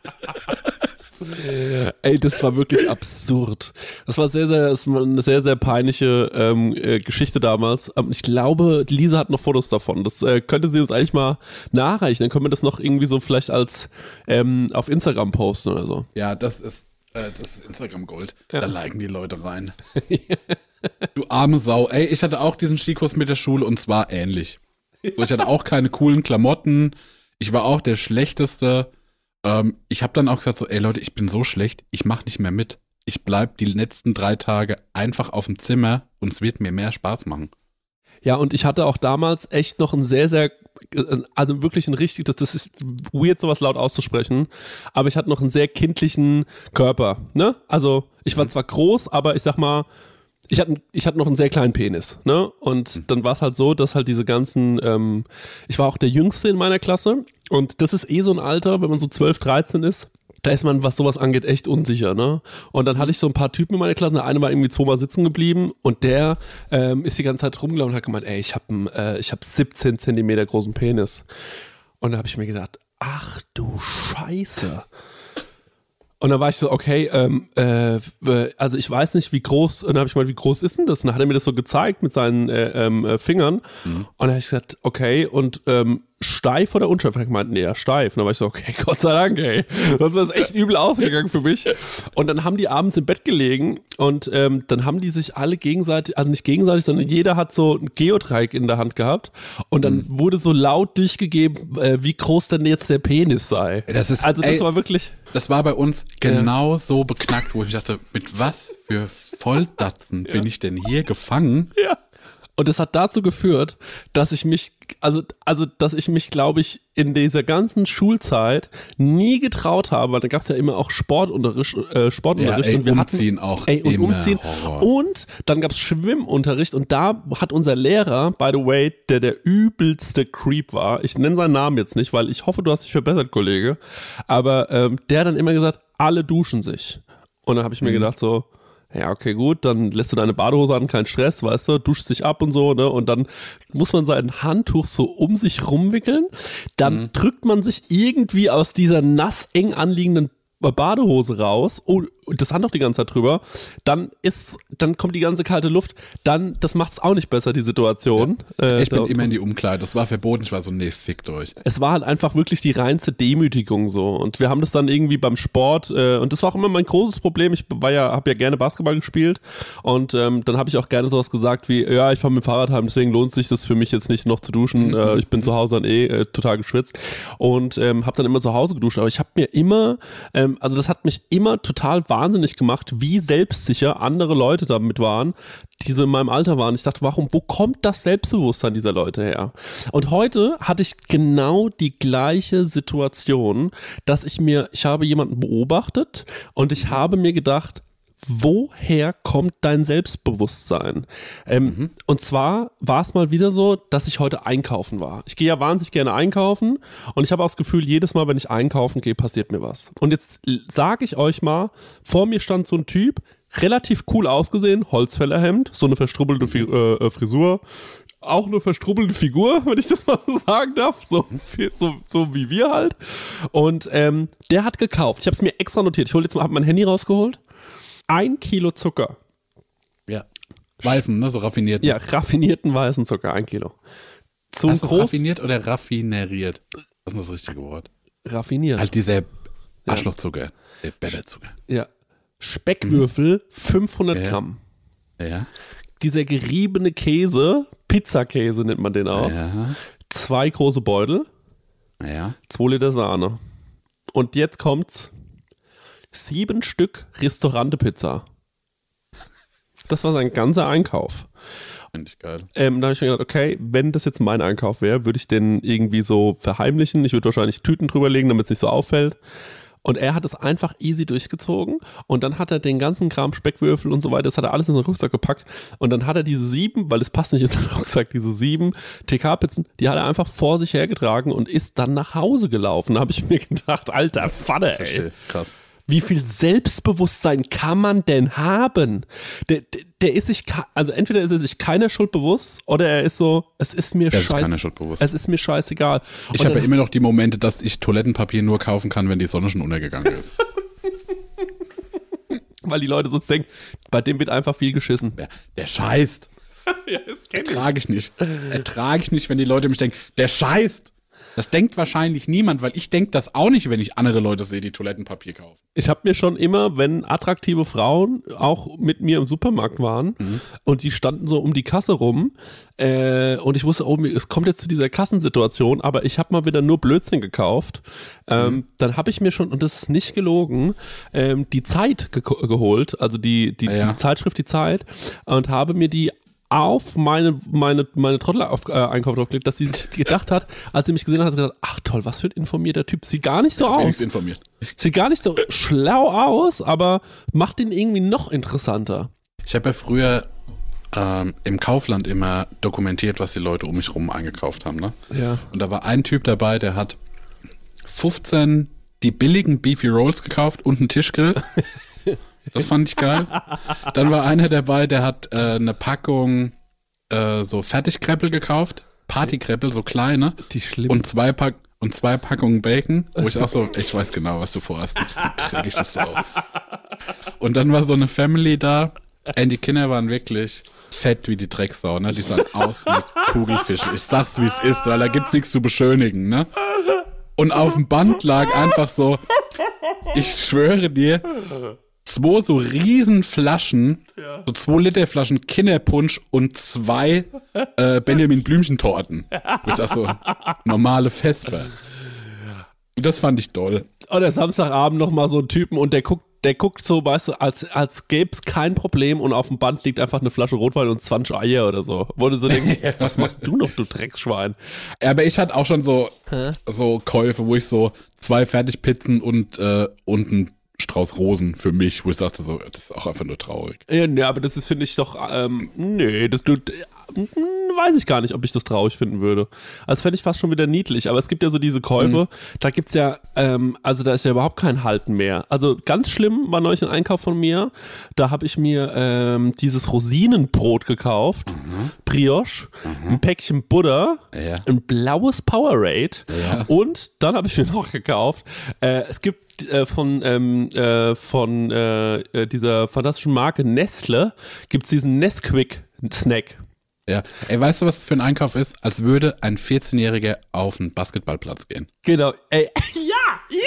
Ey, das war wirklich absurd. Das war sehr, sehr, das war eine sehr, sehr peinliche ähm, äh, Geschichte damals. Ähm, ich glaube, Lisa hat noch Fotos davon. Das äh, könnte sie uns eigentlich mal nachreichen. Dann können wir das noch irgendwie so vielleicht als ähm, auf Instagram posten oder so. Ja, das ist, äh, das ist Instagram Gold. Da liken die Leute rein. [laughs] du arme Sau. Ey, ich hatte auch diesen Skikurs mit der Schule und zwar ähnlich. So, ich hatte auch keine coolen Klamotten. Ich war auch der Schlechteste. Ähm, ich habe dann auch gesagt so, ey Leute, ich bin so schlecht, ich mache nicht mehr mit. Ich bleib die letzten drei Tage einfach auf dem Zimmer und es wird mir mehr Spaß machen. Ja, und ich hatte auch damals echt noch ein sehr, sehr, also wirklich ein richtig, das, das ist weird, sowas laut auszusprechen, aber ich hatte noch einen sehr kindlichen Körper, ne? Also ich war zwar groß, aber ich sag mal, ich hatte, ich hatte noch einen sehr kleinen Penis, ne? Und dann war es halt so, dass halt diese ganzen, ähm, ich war auch der Jüngste in meiner Klasse und das ist eh so ein Alter, wenn man so 12, 13 ist, da ist man, was sowas angeht, echt unsicher, ne? Und dann hatte ich so ein paar Typen in meiner Klasse, der eine war irgendwie zweimal sitzen geblieben und der ähm, ist die ganze Zeit rumgelaufen und hat gemeint, ey, ich habe äh, ich hab 17 Zentimeter großen Penis. Und da habe ich mir gedacht, ach du Scheiße. Und dann war ich so, okay, ähm, äh, also ich weiß nicht, wie groß, und dann habe ich mal, wie groß ist denn das? Und dann hat er mir das so gezeigt mit seinen äh, ähm, äh, Fingern. Und dann habe ich gesagt, okay, und ähm, steif oder unsteif? Hat gemeint, nee, ja, steif. Und dann war ich so, okay, [laughs] Gott sei Dank, ey. Das ist echt übel ausgegangen für mich. Und dann haben die abends im Bett gelegen und ähm, dann haben die sich alle gegenseitig, also nicht gegenseitig, sondern jeder hat so ein Geodreieck in der Hand gehabt. Und dann wurde so laut durchgegeben, äh, wie groß denn jetzt der Penis sei. Das ist- also das ey, war wirklich. Das war bei uns genau so beknackt, wo ich dachte, mit was für Volldatzen bin ich denn hier gefangen? Ja. Und es hat dazu geführt, dass ich mich, also, also, dass ich mich, glaube ich, in dieser ganzen Schulzeit nie getraut habe, weil da gab es ja immer auch Sportunterricht, äh, Sportunterricht Ja, ey, und wir umziehen hatten, auch ey, und umziehen. Horror. Und dann gab es Schwimmunterricht und da hat unser Lehrer, by the way, der der übelste Creep war, ich nenne seinen Namen jetzt nicht, weil ich hoffe, du hast dich verbessert, Kollege, aber ähm, der hat dann immer gesagt, alle duschen sich. Und dann habe ich mir gedacht so, ja, okay, gut, dann lässt du deine Badehose an, kein Stress, weißt du, duscht sich ab und so, ne? Und dann muss man sein Handtuch so um sich rumwickeln. Dann drückt man sich irgendwie aus dieser nass eng anliegenden Badehose raus und das Handtuch die ganze Zeit drüber, dann ist, dann kommt die ganze kalte Luft, dann, das macht's auch nicht besser, die Situation. Äh, Ich bin da- immer in die Umkleide. Das war verboten. Ich war so, nee, fickt euch. es war halt einfach wirklich die reinste Demütigung so. Und wir haben das dann irgendwie beim Sport äh, und das war auch immer mein großes Problem. Ich war ja habe ja gerne Basketball gespielt. Und ähm, dann habe ich auch gerne sowas gesagt wie ja ich fahre mit dem Fahrrad heim deswegen lohnt sich das für mich jetzt nicht noch zu duschen. Äh, ich bin zu Hause dann eh äh, total geschwitzt. Und ähm, habe dann immer zu Hause geduscht. Aber ich habe mir immer ähm, also das hat mich immer total wahnsinnig gemacht wie selbstsicher andere Leute damit waren die so in meinem Alter waren. Ich dachte, warum, wo kommt das Selbstbewusstsein dieser Leute her? Und heute hatte ich genau die gleiche Situation, dass ich mir, ich habe jemanden beobachtet und ich habe mir gedacht, woher kommt dein Selbstbewusstsein? Ähm, Und zwar war es mal wieder so, dass ich heute einkaufen war. Ich gehe ja wahnsinnig gerne einkaufen und ich habe auch das Gefühl, jedes Mal, wenn ich einkaufen gehe, passiert mir was. Und jetzt sage ich euch mal, vor mir stand so ein Typ, relativ cool ausgesehen, Holzfällerhemd, so eine verstrubbelte äh, äh, Frisur, auch eine verstrubbelte Figur, [laughs] wenn ich das mal so sagen darf, so, so, so wie wir halt. Und ähm, der hat gekauft. Ich habe es mir extra notiert. Ich hole jetzt mal, habe mein Handy rausgeholt. Ein Kilo Zucker. Ja. Weißen, ne? So raffiniert. Ja, raffinierten weißen Zucker, ein Kilo. Ein Heißt das groß raffiniert oder raffineriert? Was ist das richtige Wort? raffiniert. Halt dieser Arschlochzucker. Der Bäderzucker. ja. Speckwürfel 500 Ja. Gramm. Ja. Dieser geriebene Käse, Pizzakäse nennt man den auch. Ja. zwei große Beutel, Ja. zwei Liter Sahne. Und jetzt kommt's. Sieben Stück Restaurante-Pizza. Das war sein ganzer Einkauf. Finde ich geil. Ähm, da habe ich mir gedacht, okay, wenn das jetzt mein Einkauf wäre, würde ich den irgendwie so verheimlichen. Ich würde wahrscheinlich Tüten drüberlegen, damit es nicht so auffällt. Und er hat es einfach easy durchgezogen. Und dann hat er den ganzen Kram, Speckwürfel und so weiter, das hat er alles in den Rucksack gepackt. Und dann hat er diese sieben, weil es passt nicht in den [laughs] Rucksack, diese sieben TK-Pizzen, die hat er einfach vor sich hergetragen und ist dann nach Hause gelaufen. Da habe ich mir gedacht, alter Vater, ey. Krass. Wie viel Selbstbewusstsein kann man denn haben? Der, der, der ist sich, also entweder ist er sich keiner Schuld bewusst oder er ist so, es ist mir Der ist scheiße. keiner Schuld bewusst. Es ist mir scheißegal. Ich habe ja immer noch die Momente, dass ich Toilettenpapier nur kaufen kann, wenn die Sonne schon untergegangen ist. [laughs] weil die Leute sonst denken, bei dem wird einfach viel geschissen. Der, der scheißt. [laughs] Ja, das kenn Ertrage ich nicht. Ertrage ich nicht, wenn die Leute mich denken, der scheißt. Das denkt wahrscheinlich niemand, weil ich denke das auch nicht, wenn ich andere Leute sehe, die Toilettenpapier kaufen. Ich habe mir schon immer, wenn attraktive Frauen auch mit mir im Supermarkt waren und die standen so um die Kasse rum äh, und ich wusste, oh, es kommt jetzt zu dieser Kassensituation, aber ich habe mal wieder nur Blödsinn gekauft, ähm, dann habe ich mir schon, und das ist nicht gelogen, ähm, die Zeit ge geholt, also die, die, Ah, ja. die Zeitschrift Die Zeit und habe mir die auf meine, meine, meine Trottel-Einkauf draufgelegt, dass sie sich [laughs] gedacht hat, als sie mich gesehen hat, hat sie gesagt, ach toll, was für ein informierter Typ. Sieht gar nicht so aus. Wenigstens informiert. Sieht gar nicht so schlau aus, aber macht ihn irgendwie noch interessanter. Ich habe ja früher ähm, im Kaufland immer dokumentiert, was die Leute um mich rum eingekauft haben. Ne? Ja. Und da war ein Typ dabei, der hat 15 die billigen Beefy Rolls gekauft und einen Tischgrill. [laughs] Das fand ich geil. Dann war einer dabei, der hat äh, eine Packung äh, so Fertigkreppel gekauft. Partykreppel, so kleine. Die schlimm. Und zwei, Pack und zwei Packungen Bacon, wo ich auch so, ich weiß genau, was du vorhast. Ich das Sau. Und dann war so eine Family da. Ey, die Kinder waren wirklich fett wie die Drecksau, ne? Die sahen aus wie Kugelfische. Ich sag's, wie es ist, weil da gibt's nichts zu beschönigen, ne? Und auf dem Band lag einfach so, ich schwöre dir, zwei so riesen Flaschen, so zwei Liter Flaschen Kinderpunsch und zwei äh, Benjamin Blümchen-Torten. Wo Ich sag so, normale Vesper. Das fand ich toll. Oder Samstagabend nochmal so einen Typen und der guckt, der guckt so, weißt du, als, als gäbe es kein Problem und auf dem Band liegt einfach eine Flasche Rotwein und 20 Eier oder so. Wo du so denkst, [laughs] was machst du noch, du Drecksschwein? Ja, aber ich hatte auch schon so, so Käufe, wo ich so zwei Fertigpizzen und, äh, und einen Strauß Rosen für mich, wo ich sagte so, das ist auch einfach nur traurig. Ja, nee, aber das ist, finde ich doch, ähm, nee, das du, weiß ich gar nicht, ob ich das traurig finden würde. Also fände ich fast schon wieder niedlich, aber es gibt ja so diese Käufe, da gibt's ja, ähm, also da ist ja überhaupt kein Halten mehr. Also ganz schlimm war neulich ein Einkauf von mir, da habe ich mir ähm, dieses Rosinenbrot gekauft, Brioche, ein Päckchen Butter, Ja. ein blaues Powerade Ja. und dann habe ich mir [laughs] noch gekauft, äh, es gibt äh, von, ähm, äh, von äh, äh, dieser fantastischen Marke Nestle gibt's diesen Nesquik-Snack. Ja. Ey, weißt du, was das für ein Einkauf ist? Als würde ein 14-Jähriger auf einen Basketballplatz gehen. Genau. Ey, [laughs] ja! [laughs]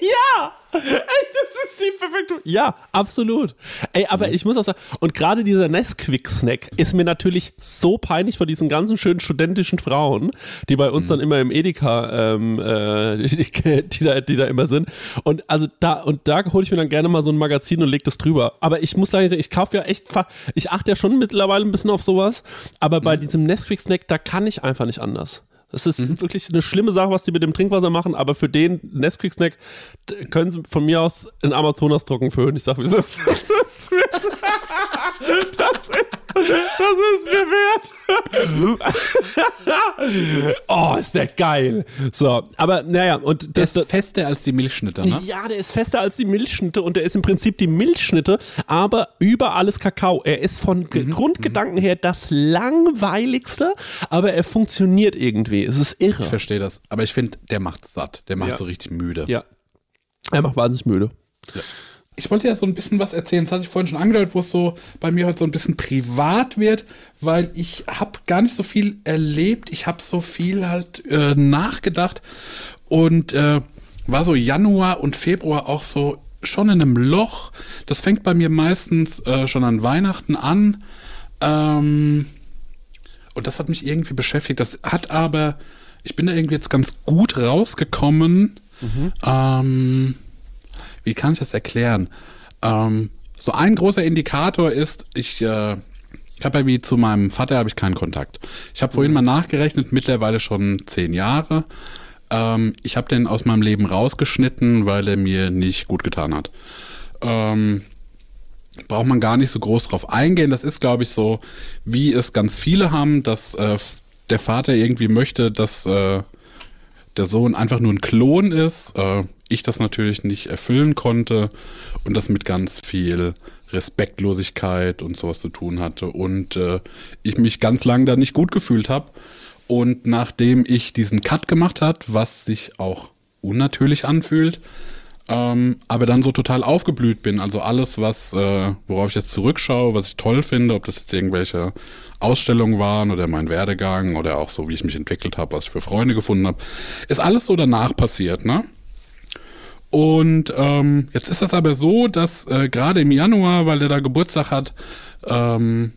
ja! [laughs] Ey, das ist die perfekte. Ja, absolut. Ey, aber ich muss auch sagen, und gerade dieser Nesquik-Snack ist mir natürlich so peinlich vor diesen ganzen schönen studentischen Frauen, die bei uns dann immer im Edeka, ähm, äh, [laughs] die, die, da, die da immer sind. Und also da, und da hole ich mir dann gerne mal so ein Magazin und leg das drüber. Aber ich muss sagen, ich kaufe ja echt, ich achte ja schon mittlerweile ein bisschen auf sowas, aber bei diesem Nesquik-Snack, da kann ich einfach nicht anders. Das ist wirklich eine schlimme Sache, was die mit dem Trinkwasser machen, aber für den Nesquik-Snack können sie von mir aus in Amazonas trocken föhnen. Ich sag, wie ist. [laughs] Das ist mir, das ist, das ist mir wert. [laughs] oh, ist der geil. So, aber naja, und Der das, ist fester als die Milchschnitte, ne? ja, der ist fester als die Milchschnitte und der ist im Prinzip die Milchschnitte, aber über alles Kakao. Er ist von Ge- Grundgedanken her das langweiligste, aber er funktioniert irgendwie. Es ist irre. Ich verstehe das. Aber ich finde, der macht satt. Der macht Ja. so richtig müde. Ja. Er macht wahnsinnig müde. Ich wollte ja so ein bisschen was erzählen. Das hatte ich vorhin schon angedeutet, wo es so bei mir heute so ein bisschen privat wird, weil ich habe gar nicht so viel erlebt. Ich habe so viel halt äh, nachgedacht und äh, war so Januar und Februar auch so schon in einem Loch. Das fängt bei mir meistens äh, schon an Weihnachten an. Ähm, Und das hat mich irgendwie beschäftigt. Das hat aber, ich bin da irgendwie jetzt ganz gut rausgekommen. Ähm, wie kann ich das erklären? Ähm, so ein großer Indikator ist, ich, äh, ich habe ja wie zu meinem Vater habe ich keinen Kontakt. Ich habe vorhin mal nachgerechnet, mittlerweile schon zehn Jahre. Ähm, ich habe den aus meinem Leben rausgeschnitten, weil er mir nicht gut getan hat. Ähm, braucht man gar nicht so groß drauf eingehen. Das ist, glaube ich, so, wie es ganz viele haben, dass äh, der Vater irgendwie möchte, dass äh, der Sohn einfach nur ein Klon ist. Äh, ich das natürlich nicht erfüllen konnte und das mit ganz viel Respektlosigkeit und sowas zu tun hatte. Und äh, ich mich ganz lange da nicht gut gefühlt habe. Und nachdem ich diesen Cut gemacht hat, was sich auch unnatürlich anfühlt, ähm, aber dann so total aufgeblüht bin. Also alles, was, äh, worauf ich jetzt zurückschaue, was ich toll finde, ob das jetzt irgendwelche Ausstellungen waren oder mein Werdegang oder auch so, wie ich mich entwickelt habe, was ich für Freunde gefunden habe, ist alles so danach passiert, ne? Und ähm, jetzt ist das aber so, dass äh, gerade im Januar, weil er da Geburtstag hat, ähm,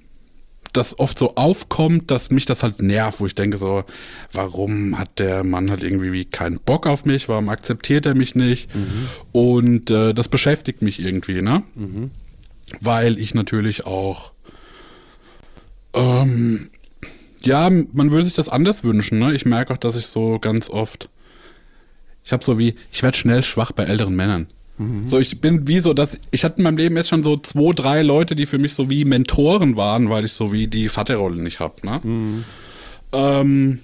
das oft so aufkommt, dass mich das halt nervt, wo ich denke so, warum hat der Mann halt irgendwie wie keinen Bock auf mich, warum akzeptiert er mich nicht? Und äh, das beschäftigt mich irgendwie, ne? Weil ich natürlich auch, ähm, ja, man würde sich das anders wünschen, ne? Ich merke auch, dass ich so ganz oft, ich habe so wie, ich werde schnell schwach bei älteren Männern. So, ich bin wie so, dass ich hatte in meinem Leben jetzt schon so zwei, drei Leute, die für mich so wie Mentoren waren, weil ich so wie die Vaterrolle nicht hab, ne? Ähm,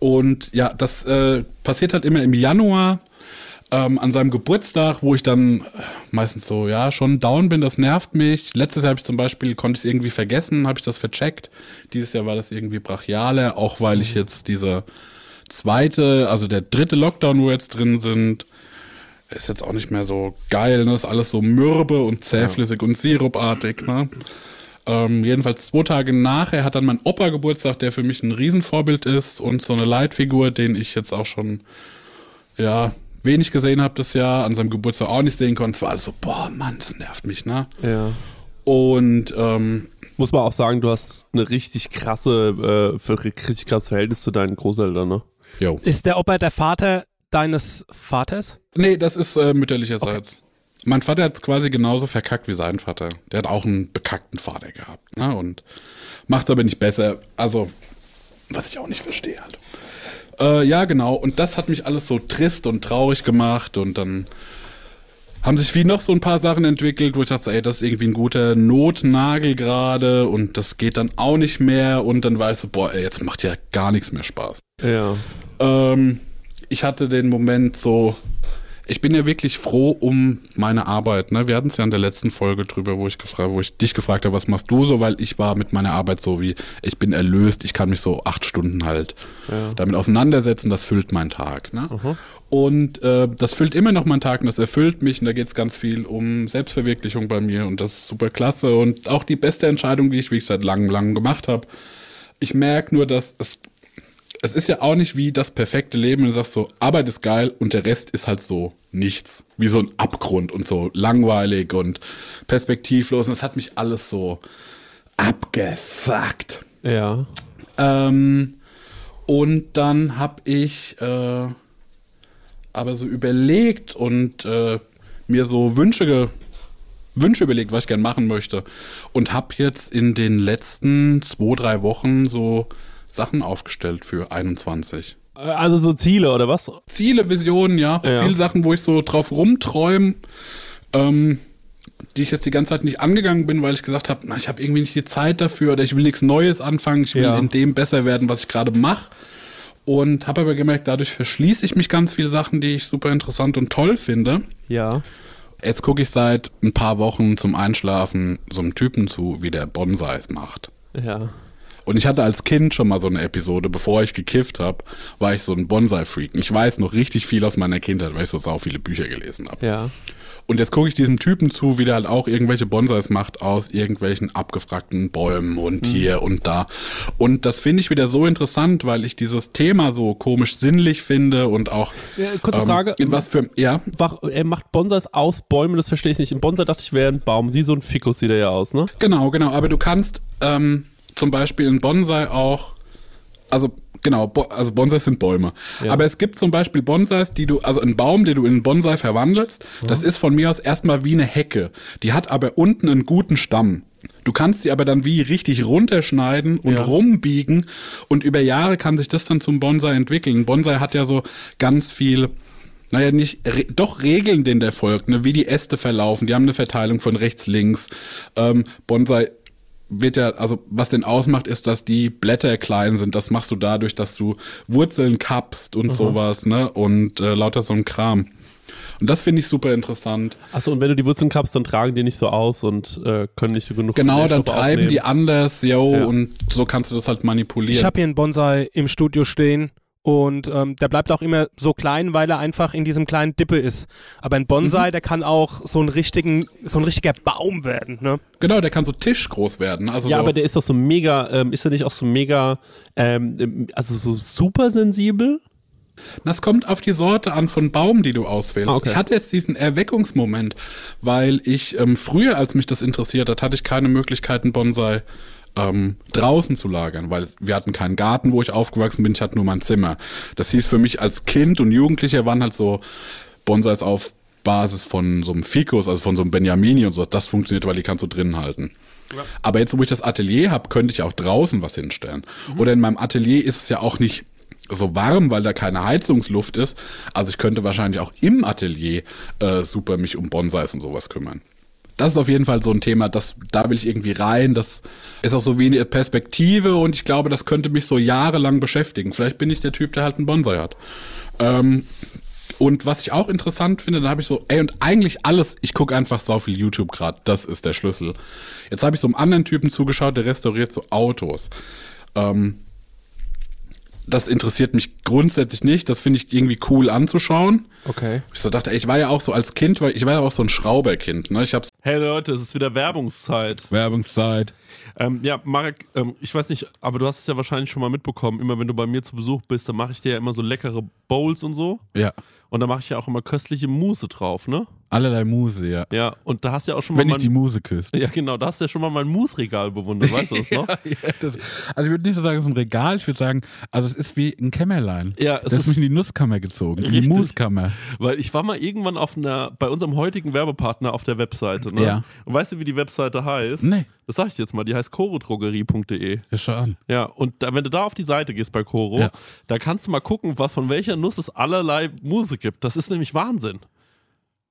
und ja, das äh, passiert halt immer im Januar ähm, an seinem Geburtstag, wo ich dann äh, meistens so, ja, schon down bin, das nervt mich. Letztes Jahr habe ich zum Beispiel, konnte ich es irgendwie vergessen, habe ich das vercheckt. Dieses Jahr war das irgendwie brachialer, auch weil ich jetzt diese zweite, also der dritte Lockdown, wo wir jetzt drin sind, ist jetzt auch nicht mehr so geil, ne? Ist alles so mürbe und zähflüssig und sirupartig, ne? Ähm, jedenfalls zwei Tage nachher hat dann mein Opa Geburtstag, der für mich ein Riesenvorbild ist und so eine Leitfigur, den ich jetzt auch schon, ja, wenig gesehen habe das Jahr, an seinem Geburtstag auch nicht sehen konnte. Es war alles so, boah, Mann, das nervt mich, ne? Ja. Und ähm, Muss man auch sagen, du hast eine richtig krasse, äh, für richtig krasses Verhältnis zu deinen Großeltern, ne? jo. Ist der Opa der Vater deines Vaters? Nee, das ist äh, mütterlicherseits. Mein Vater hat quasi genauso verkackt wie sein Vater. Der hat auch einen bekackten Vater gehabt. Ne? Und macht aber nicht besser. Also, was ich auch nicht verstehe halt. Äh, ja, genau. Und das hat mich alles so trist und traurig gemacht. Und dann haben sich wie noch so ein paar Sachen entwickelt, wo ich dachte, ey, das ist irgendwie ein guter Notnagel gerade. Und das geht dann auch nicht mehr. Und dann war ich so, boah, ey, jetzt macht ja gar nichts mehr Spaß. Ja. Ähm, ich hatte den Moment so, ich bin ja wirklich froh um meine Arbeit. Ne? Wir hatten es ja in der letzten Folge drüber, wo ich, gefragt, wo ich dich gefragt habe, was machst du so, weil ich war mit meiner Arbeit so wie, ich bin erlöst, ich kann mich so acht Stunden halt Ja. damit auseinandersetzen, das füllt meinen Tag. Ne? Und äh, das füllt immer noch meinen Tag und das erfüllt mich und da geht es ganz viel um Selbstverwirklichung bei mir und das ist super klasse und auch die beste Entscheidung, die ich wirklich seit langem, langem gemacht habe. Ich merke nur, dass es es ist ja auch nicht wie das perfekte Leben, wenn du sagst so, Arbeit ist geil und der Rest ist halt so nichts. Wie so ein Abgrund und so langweilig und perspektivlos. Und das hat mich alles so abgefuckt. Ja. Ähm, und dann habe ich äh, aber so überlegt und äh, mir so Wünsche, Wünsche überlegt, was ich gerne machen möchte. Und habe jetzt in den letzten zwei, drei Wochen so Sachen aufgestellt für 21. Also so Ziele oder was? Ziele, Visionen, ja. Ja. Viele Sachen, wo ich so drauf rumträume, ähm, die ich jetzt die ganze Zeit nicht angegangen bin, weil ich gesagt habe, na, ich habe irgendwie nicht die Zeit dafür oder ich will nichts Neues anfangen, ich will Ja. in dem besser werden, was ich gerade mache. Und habe aber gemerkt, dadurch verschließe ich mich ganz viele Sachen, die ich super interessant und toll finde. Ja. Jetzt gucke ich seit ein paar Wochen zum Einschlafen so einem Typen zu, wie der Bonsais macht. Ja. Und ich hatte als Kind schon mal so eine Episode, bevor ich gekifft habe, war ich so ein Bonsai-Freak. Ich weiß noch richtig viel aus meiner Kindheit, weil ich so sau viele Bücher gelesen habe. Ja. Und jetzt gucke ich diesem Typen zu, wie der halt auch irgendwelche Bonsais macht aus irgendwelchen abgefragten Bäumen und hier und da. Und das finde ich wieder so interessant, weil ich dieses Thema so komisch sinnlich finde und auch Ja, kurze ähm, Frage. in was für ja Wach- Er macht Bonsais aus Bäumen, das verstehe ich nicht. Im Bonsai dachte ich, wäre ein Baum. Wie so ein Fikus sieht er ja aus, ne? Genau, genau. Aber du kannst ähm, zum Beispiel einen Bonsai auch also genau, Bo also Bonsais sind Bäume. Ja. Aber es gibt zum Beispiel Bonsais, die du, also einen Baum, den du in einen Bonsai verwandelst, das ist von mir aus erstmal wie eine Hecke. Die hat aber unten einen guten Stamm. Du kannst sie aber dann wie richtig runterschneiden und Ja. rumbiegen und über Jahre kann sich das dann zum Bonsai entwickeln. Ein Bonsai hat ja so ganz viel, naja, nicht, re doch Regeln, denen der folgt, ne? wie die Äste verlaufen. Die haben eine Verteilung von rechts, links. Ähm, Bonsai wird ja, also was den ausmacht, ist, dass die Blätter klein sind. Das machst du dadurch, dass du Wurzeln kappst und sowas, ne? Und äh, lauter so ein Kram. Und das finde ich super interessant. Achso, und wenn du die Wurzeln kappst, dann tragen die nicht so aus und äh, können nicht so genug Genau, dann treiben aufnehmen. die anders, yo, Ja. und so kannst du das halt manipulieren. Ich habe hier einen Bonsai im Studio stehen und ähm, der bleibt auch immer so klein, weil er einfach in diesem kleinen Dippe ist. Aber ein Mhm. Bonsai, der kann auch so ein, richtigen, so ein richtiger Baum werden. Ne? genau, der kann so tischgroß werden. Also Ja, so, aber der ist doch so mega, ähm, ist er nicht auch so mega, ähm, also so super sensibel? Das kommt auf die Sorte an von Baum, die du auswählst. Ah, okay. Ich hatte jetzt diesen Erweckungsmoment, weil ich ähm, früher, als mich das interessiert hat, hatte ich keine Möglichkeiten, Bonsai ähm, draußen zu lagern, weil wir hatten keinen Garten, wo ich aufgewachsen bin, ich hatte nur mein Zimmer. Das hieß für mich als Kind und Jugendlicher waren halt so Bonsais auf Basis von so einem Ficus, also von so einem Benjamini und so. Das funktioniert, weil die kannst du drinnen halten. Aber jetzt, wo ich das Atelier habe, könnte ich auch draußen was hinstellen. Oder in meinem Atelier ist es ja auch nicht so warm, weil da keine Heizungsluft ist. Also ich könnte wahrscheinlich auch im Atelier äh, super mich um Bonsais und sowas kümmern. Das ist auf jeden Fall so ein Thema, das, da will ich irgendwie rein. Das ist auch so wie eine Perspektive und ich glaube, das könnte mich so jahrelang beschäftigen. Vielleicht bin ich der Typ, der halt einen Bonsai hat. Ähm, und was ich auch interessant finde, da habe ich so, ey, und eigentlich alles, ich gucke einfach so viel YouTube gerade, das ist der Schlüssel. Jetzt habe ich so einem anderen Typen zugeschaut, der restauriert so Autos. Ähm, das interessiert mich grundsätzlich nicht, das finde ich irgendwie cool anzuschauen. Okay. Ich so dachte, ey, ich war ja auch so als Kind, weil ich war ja auch so ein Schrauberkind, ne? Ich habe Hey Leute, es ist wieder Werbungszeit. Werbungszeit. Ähm, ja, Marek, ähm, ich weiß nicht, aber du hast es ja wahrscheinlich schon mal mitbekommen. Immer wenn du bei mir zu Besuch bist, dann mache ich dir ja immer so leckere Bowls und so. Ja. Und da mache ich ja auch immer köstliche Mousse drauf, ne? Allerlei Muse, ja. Ja, und da hast du ja auch schon Wenn mal ich die Muse küsse. Ja, genau, da hast du ja schon mal mein Mousse-Regal bewundert, weißt du das [laughs] noch? Ja, das, also ich würde nicht so sagen, es ist ein Regal, ich würde sagen, also es ist wie ein Kämmerlein. Ja, es das ist mich in die Nusskammer gezogen, in die Richtig. Muskammer. Weil ich war mal irgendwann auf einer, bei unserem heutigen Werbepartner auf der Webseite, ne? Ja. Und weißt du, wie die Webseite heißt? Nee. Das sag ich dir jetzt mal, die heißt chorodrogerie.de. Ja, schau an. Ja, und da, wenn du da auf die Seite gehst bei Coro, Ja. da kannst du mal gucken, was, von welcher Nuss es allerlei Muse gibt. Das ist nämlich Wahnsinn.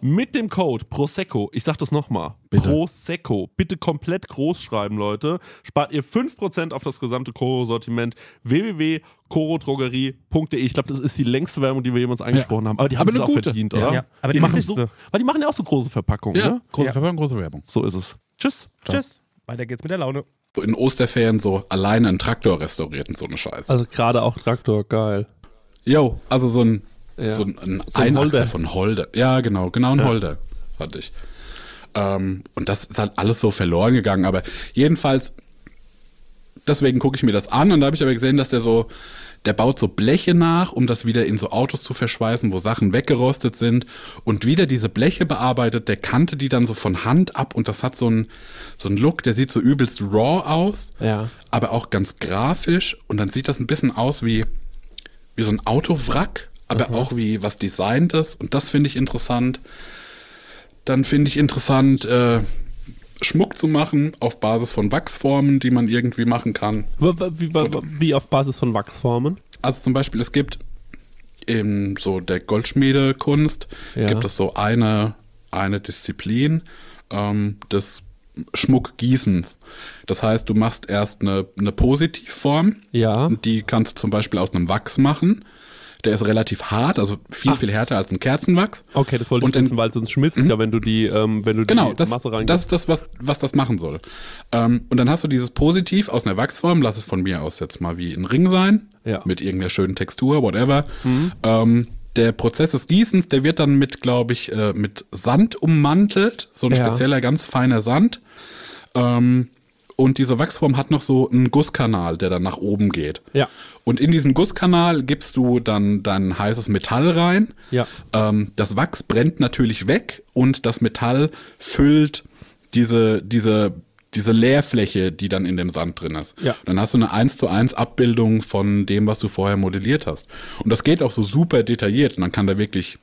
mit dem Code Prosecco, ich sag das nochmal. Prosecco, bitte komplett groß schreiben, Leute, spart ihr 5% auf das gesamte Koro-Sortiment www.korodrogerie.de. Ich glaube, das ist die längste Werbung, die wir jemals angesprochen haben, aber die haben Aber es auch gute. verdient, Ja. oder? Ja, aber die die machen so, weil die machen ja auch so große Verpackungen, Ja, ne? große Ja. Verpackung, große Werbung. So ist es. Tschüss. Tschüss. Weiter geht's mit der Laune. In Osterferien so alleine einen Traktor restauriert und so eine Scheiße. Also gerade auch Traktor, geil. Jo, also so ein, Ja. so ein, ein So ein Holder. von Holder. Ja, genau, genau ein Ja. Holder hatte ich. Ähm, und das ist halt alles so verloren gegangen. Aber jedenfalls, deswegen gucke ich mir das an und da habe ich aber gesehen, dass der so, der baut so Bleche nach, um das wieder in so Autos zu verschweißen, wo Sachen weggerostet sind und wieder diese Bleche bearbeitet. Der kannte die dann so von Hand ab und das hat so einen so einen Look, der sieht so übelst raw aus, Ja. aber auch ganz grafisch und dann sieht das ein bisschen aus wie wie so ein Autowrack, aber auch wie was Designtes und das finde ich interessant. Dann finde ich interessant, äh, Schmuck zu machen auf Basis von Wachsformen, die man irgendwie machen kann. Wie, wie, wie auf Basis von Wachsformen? Also zum Beispiel, es gibt in so der Goldschmiedekunst Ja. gibt es so eine, eine Disziplin ähm, des Schmuckgießens. Das heißt, du machst erst eine, eine Positivform. Ja. Die kannst du zum Beispiel aus einem Wachs machen. Der ist relativ hart, also viel, Ach. viel härter als ein Kerzenwachs. Okay, das wollte Und ich wissen, weil sonst schmilzt es ja, wenn du die, ähm, wenn du Genau, die das, Masse reingibst. das ist das, was, was das machen soll. Ähm, und dann hast du dieses Positiv aus einer Wachsform, lass es von mir aus jetzt mal wie ein Ring sein, Ja. mit irgendeiner schönen Textur, whatever. Ähm, der Prozess des Gießens, der wird dann mit, glaube ich, äh, mit Sand ummantelt, so ein Ja. spezieller, ganz feiner Sand. Ähm, und diese Wachsform hat noch so einen Gusskanal, der dann nach oben geht. Ja. Und in diesen Gusskanal gibst du dann dein heißes Metall rein. Ja. Ähm, das Wachs brennt natürlich weg und das Metall füllt diese, diese, diese Leerfläche, die dann in dem Sand drin ist. Ja. Dann hast du eine 1 zu 1 Abbildung von dem, was du vorher modelliert hast. Und das geht auch so super detailliert und man kann da wirklich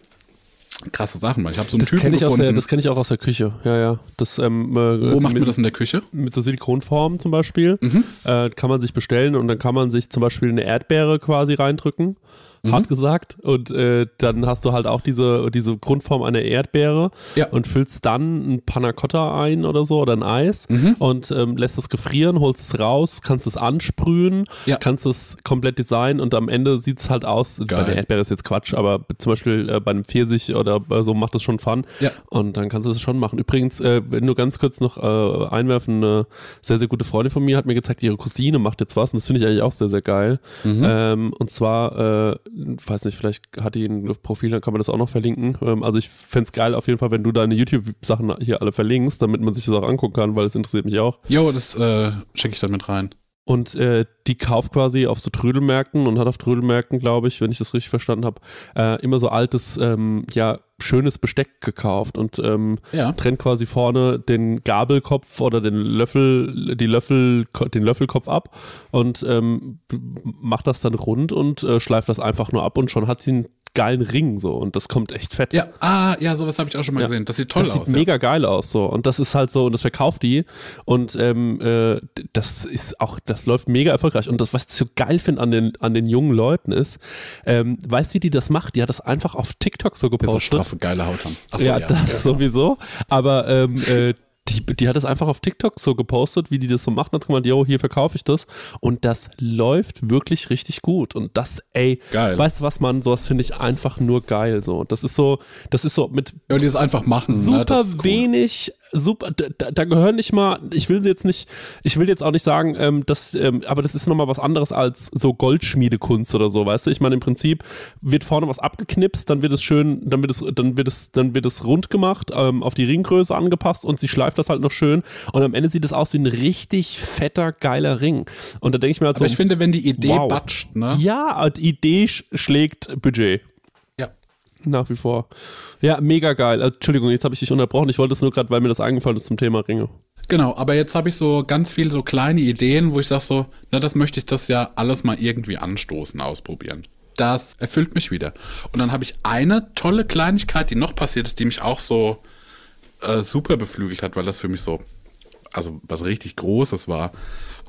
krasse Sachen machen. Ich habe so einen Das Typen kenne ich, aus der- gefunden. das kenn ich auch aus der Küche. Ja, ja. Das, ähm, äh, Wo macht mit, man das in der Küche? Mit so Silikonformen zum Beispiel. Mhm. Äh, kann man sich bestellen und dann kann man sich zum Beispiel eine Erdbeere quasi reindrücken. Mhm. Hart gesagt. Und äh, dann hast du halt auch diese, diese Grundform einer Erdbeere Ja. und füllst dann ein Panna Cotta ein oder so oder ein Eis Mhm. und ähm, lässt es gefrieren, holst es raus, kannst es ansprühen, Ja. kannst es komplett designen und am Ende sieht es halt aus. Bei Geil. der Erdbeere ist jetzt Quatsch, aber zum Beispiel äh, bei einem Pfirsich oder so macht das schon Fun. Ja. Und dann kannst du das schon machen. Übrigens, äh, wenn du ganz kurz noch äh, einwerfen, eine sehr, sehr gute Freundin von mir hat mir gezeigt, ihre Cousine macht jetzt was und das finde ich eigentlich auch sehr, sehr geil. Ähm, und zwar, äh, weiß nicht, vielleicht hat die ein Profil, dann kann man das auch noch verlinken. Ähm, also ich fände es geil auf jeden Fall, wenn du deine YouTube-Sachen hier alle verlinkst, damit man sich das auch angucken kann, weil es interessiert mich auch. Jo, das äh, schicke ich dann mit rein. Und äh, die kauft quasi auf so Trödelmärkten und hat auf Trödelmärkten, glaube ich, wenn ich das richtig verstanden habe, äh, immer so altes, ähm, ja, schönes Besteck gekauft und ähm, Ja. trennt quasi vorne den Gabelkopf oder den Löffel, die Löffel, den Löffelkopf ab und ähm, macht das dann rund und äh, schleift das einfach nur ab und schon hat sie einen geilen Ring so und das kommt echt fett. Ja, ah, ja, sowas habe ich auch schon mal Ja. gesehen. Das sieht toll das aus. sieht mega geil aus so und das ist halt so und das verkauft die und ähm, äh, das ist auch das läuft mega erfolgreich und das was ich so geil finde an den an den jungen Leuten ist ähm, weißt wie die das macht die hat das einfach auf TikTok so ja. Der so gepostet straffe, geile Haut haben. So, ja, das sowieso aber ähm, äh, die, die hat das einfach auf TikTok so gepostet, wie die das so macht. Und hat gemeint, yo, hier verkaufe ich das. Und das läuft wirklich richtig gut. Und das, ey, Geil. weißt du was, man, sowas finde ich einfach nur geil. So, das ist so, das ist so mit Ja, und dieses einfach machen. ne, super ist cool. wenig super, da, da gehören nicht mal, ich will sie jetzt nicht, ich will jetzt auch nicht sagen, ähm, dass, ähm, aber das ist nochmal was anderes als so Goldschmiedekunst oder so, weißt du? Ich meine, im Prinzip wird vorne was abgeknipst, dann wird es schön, dann wird es, dann wird es, dann wird es rund gemacht, ähm, auf die Ringgröße angepasst und sie schleift das halt noch schön und am Ende sieht es aus wie ein richtig fetter, geiler Ring. Und da denke ich mir halt Aber so, ich finde, wenn die Idee wow. batscht, ne? ja, die Idee sch schlägt Budget. Nach wie vor. Ja, mega geil. Äh, Entschuldigung, jetzt habe ich dich unterbrochen. Ich wollte es nur gerade, weil mir das eingefallen ist zum Thema Ringe. Genau, aber jetzt habe ich so ganz viel so kleine Ideen, wo ich sage so, na, das möchte ich das ja alles mal irgendwie anstoßen, ausprobieren. Das erfüllt mich wieder. Und dann habe ich eine tolle Kleinigkeit, die noch passiert ist, die mich auch so äh, super beflügelt hat, weil das für mich so, also was richtig Großes war.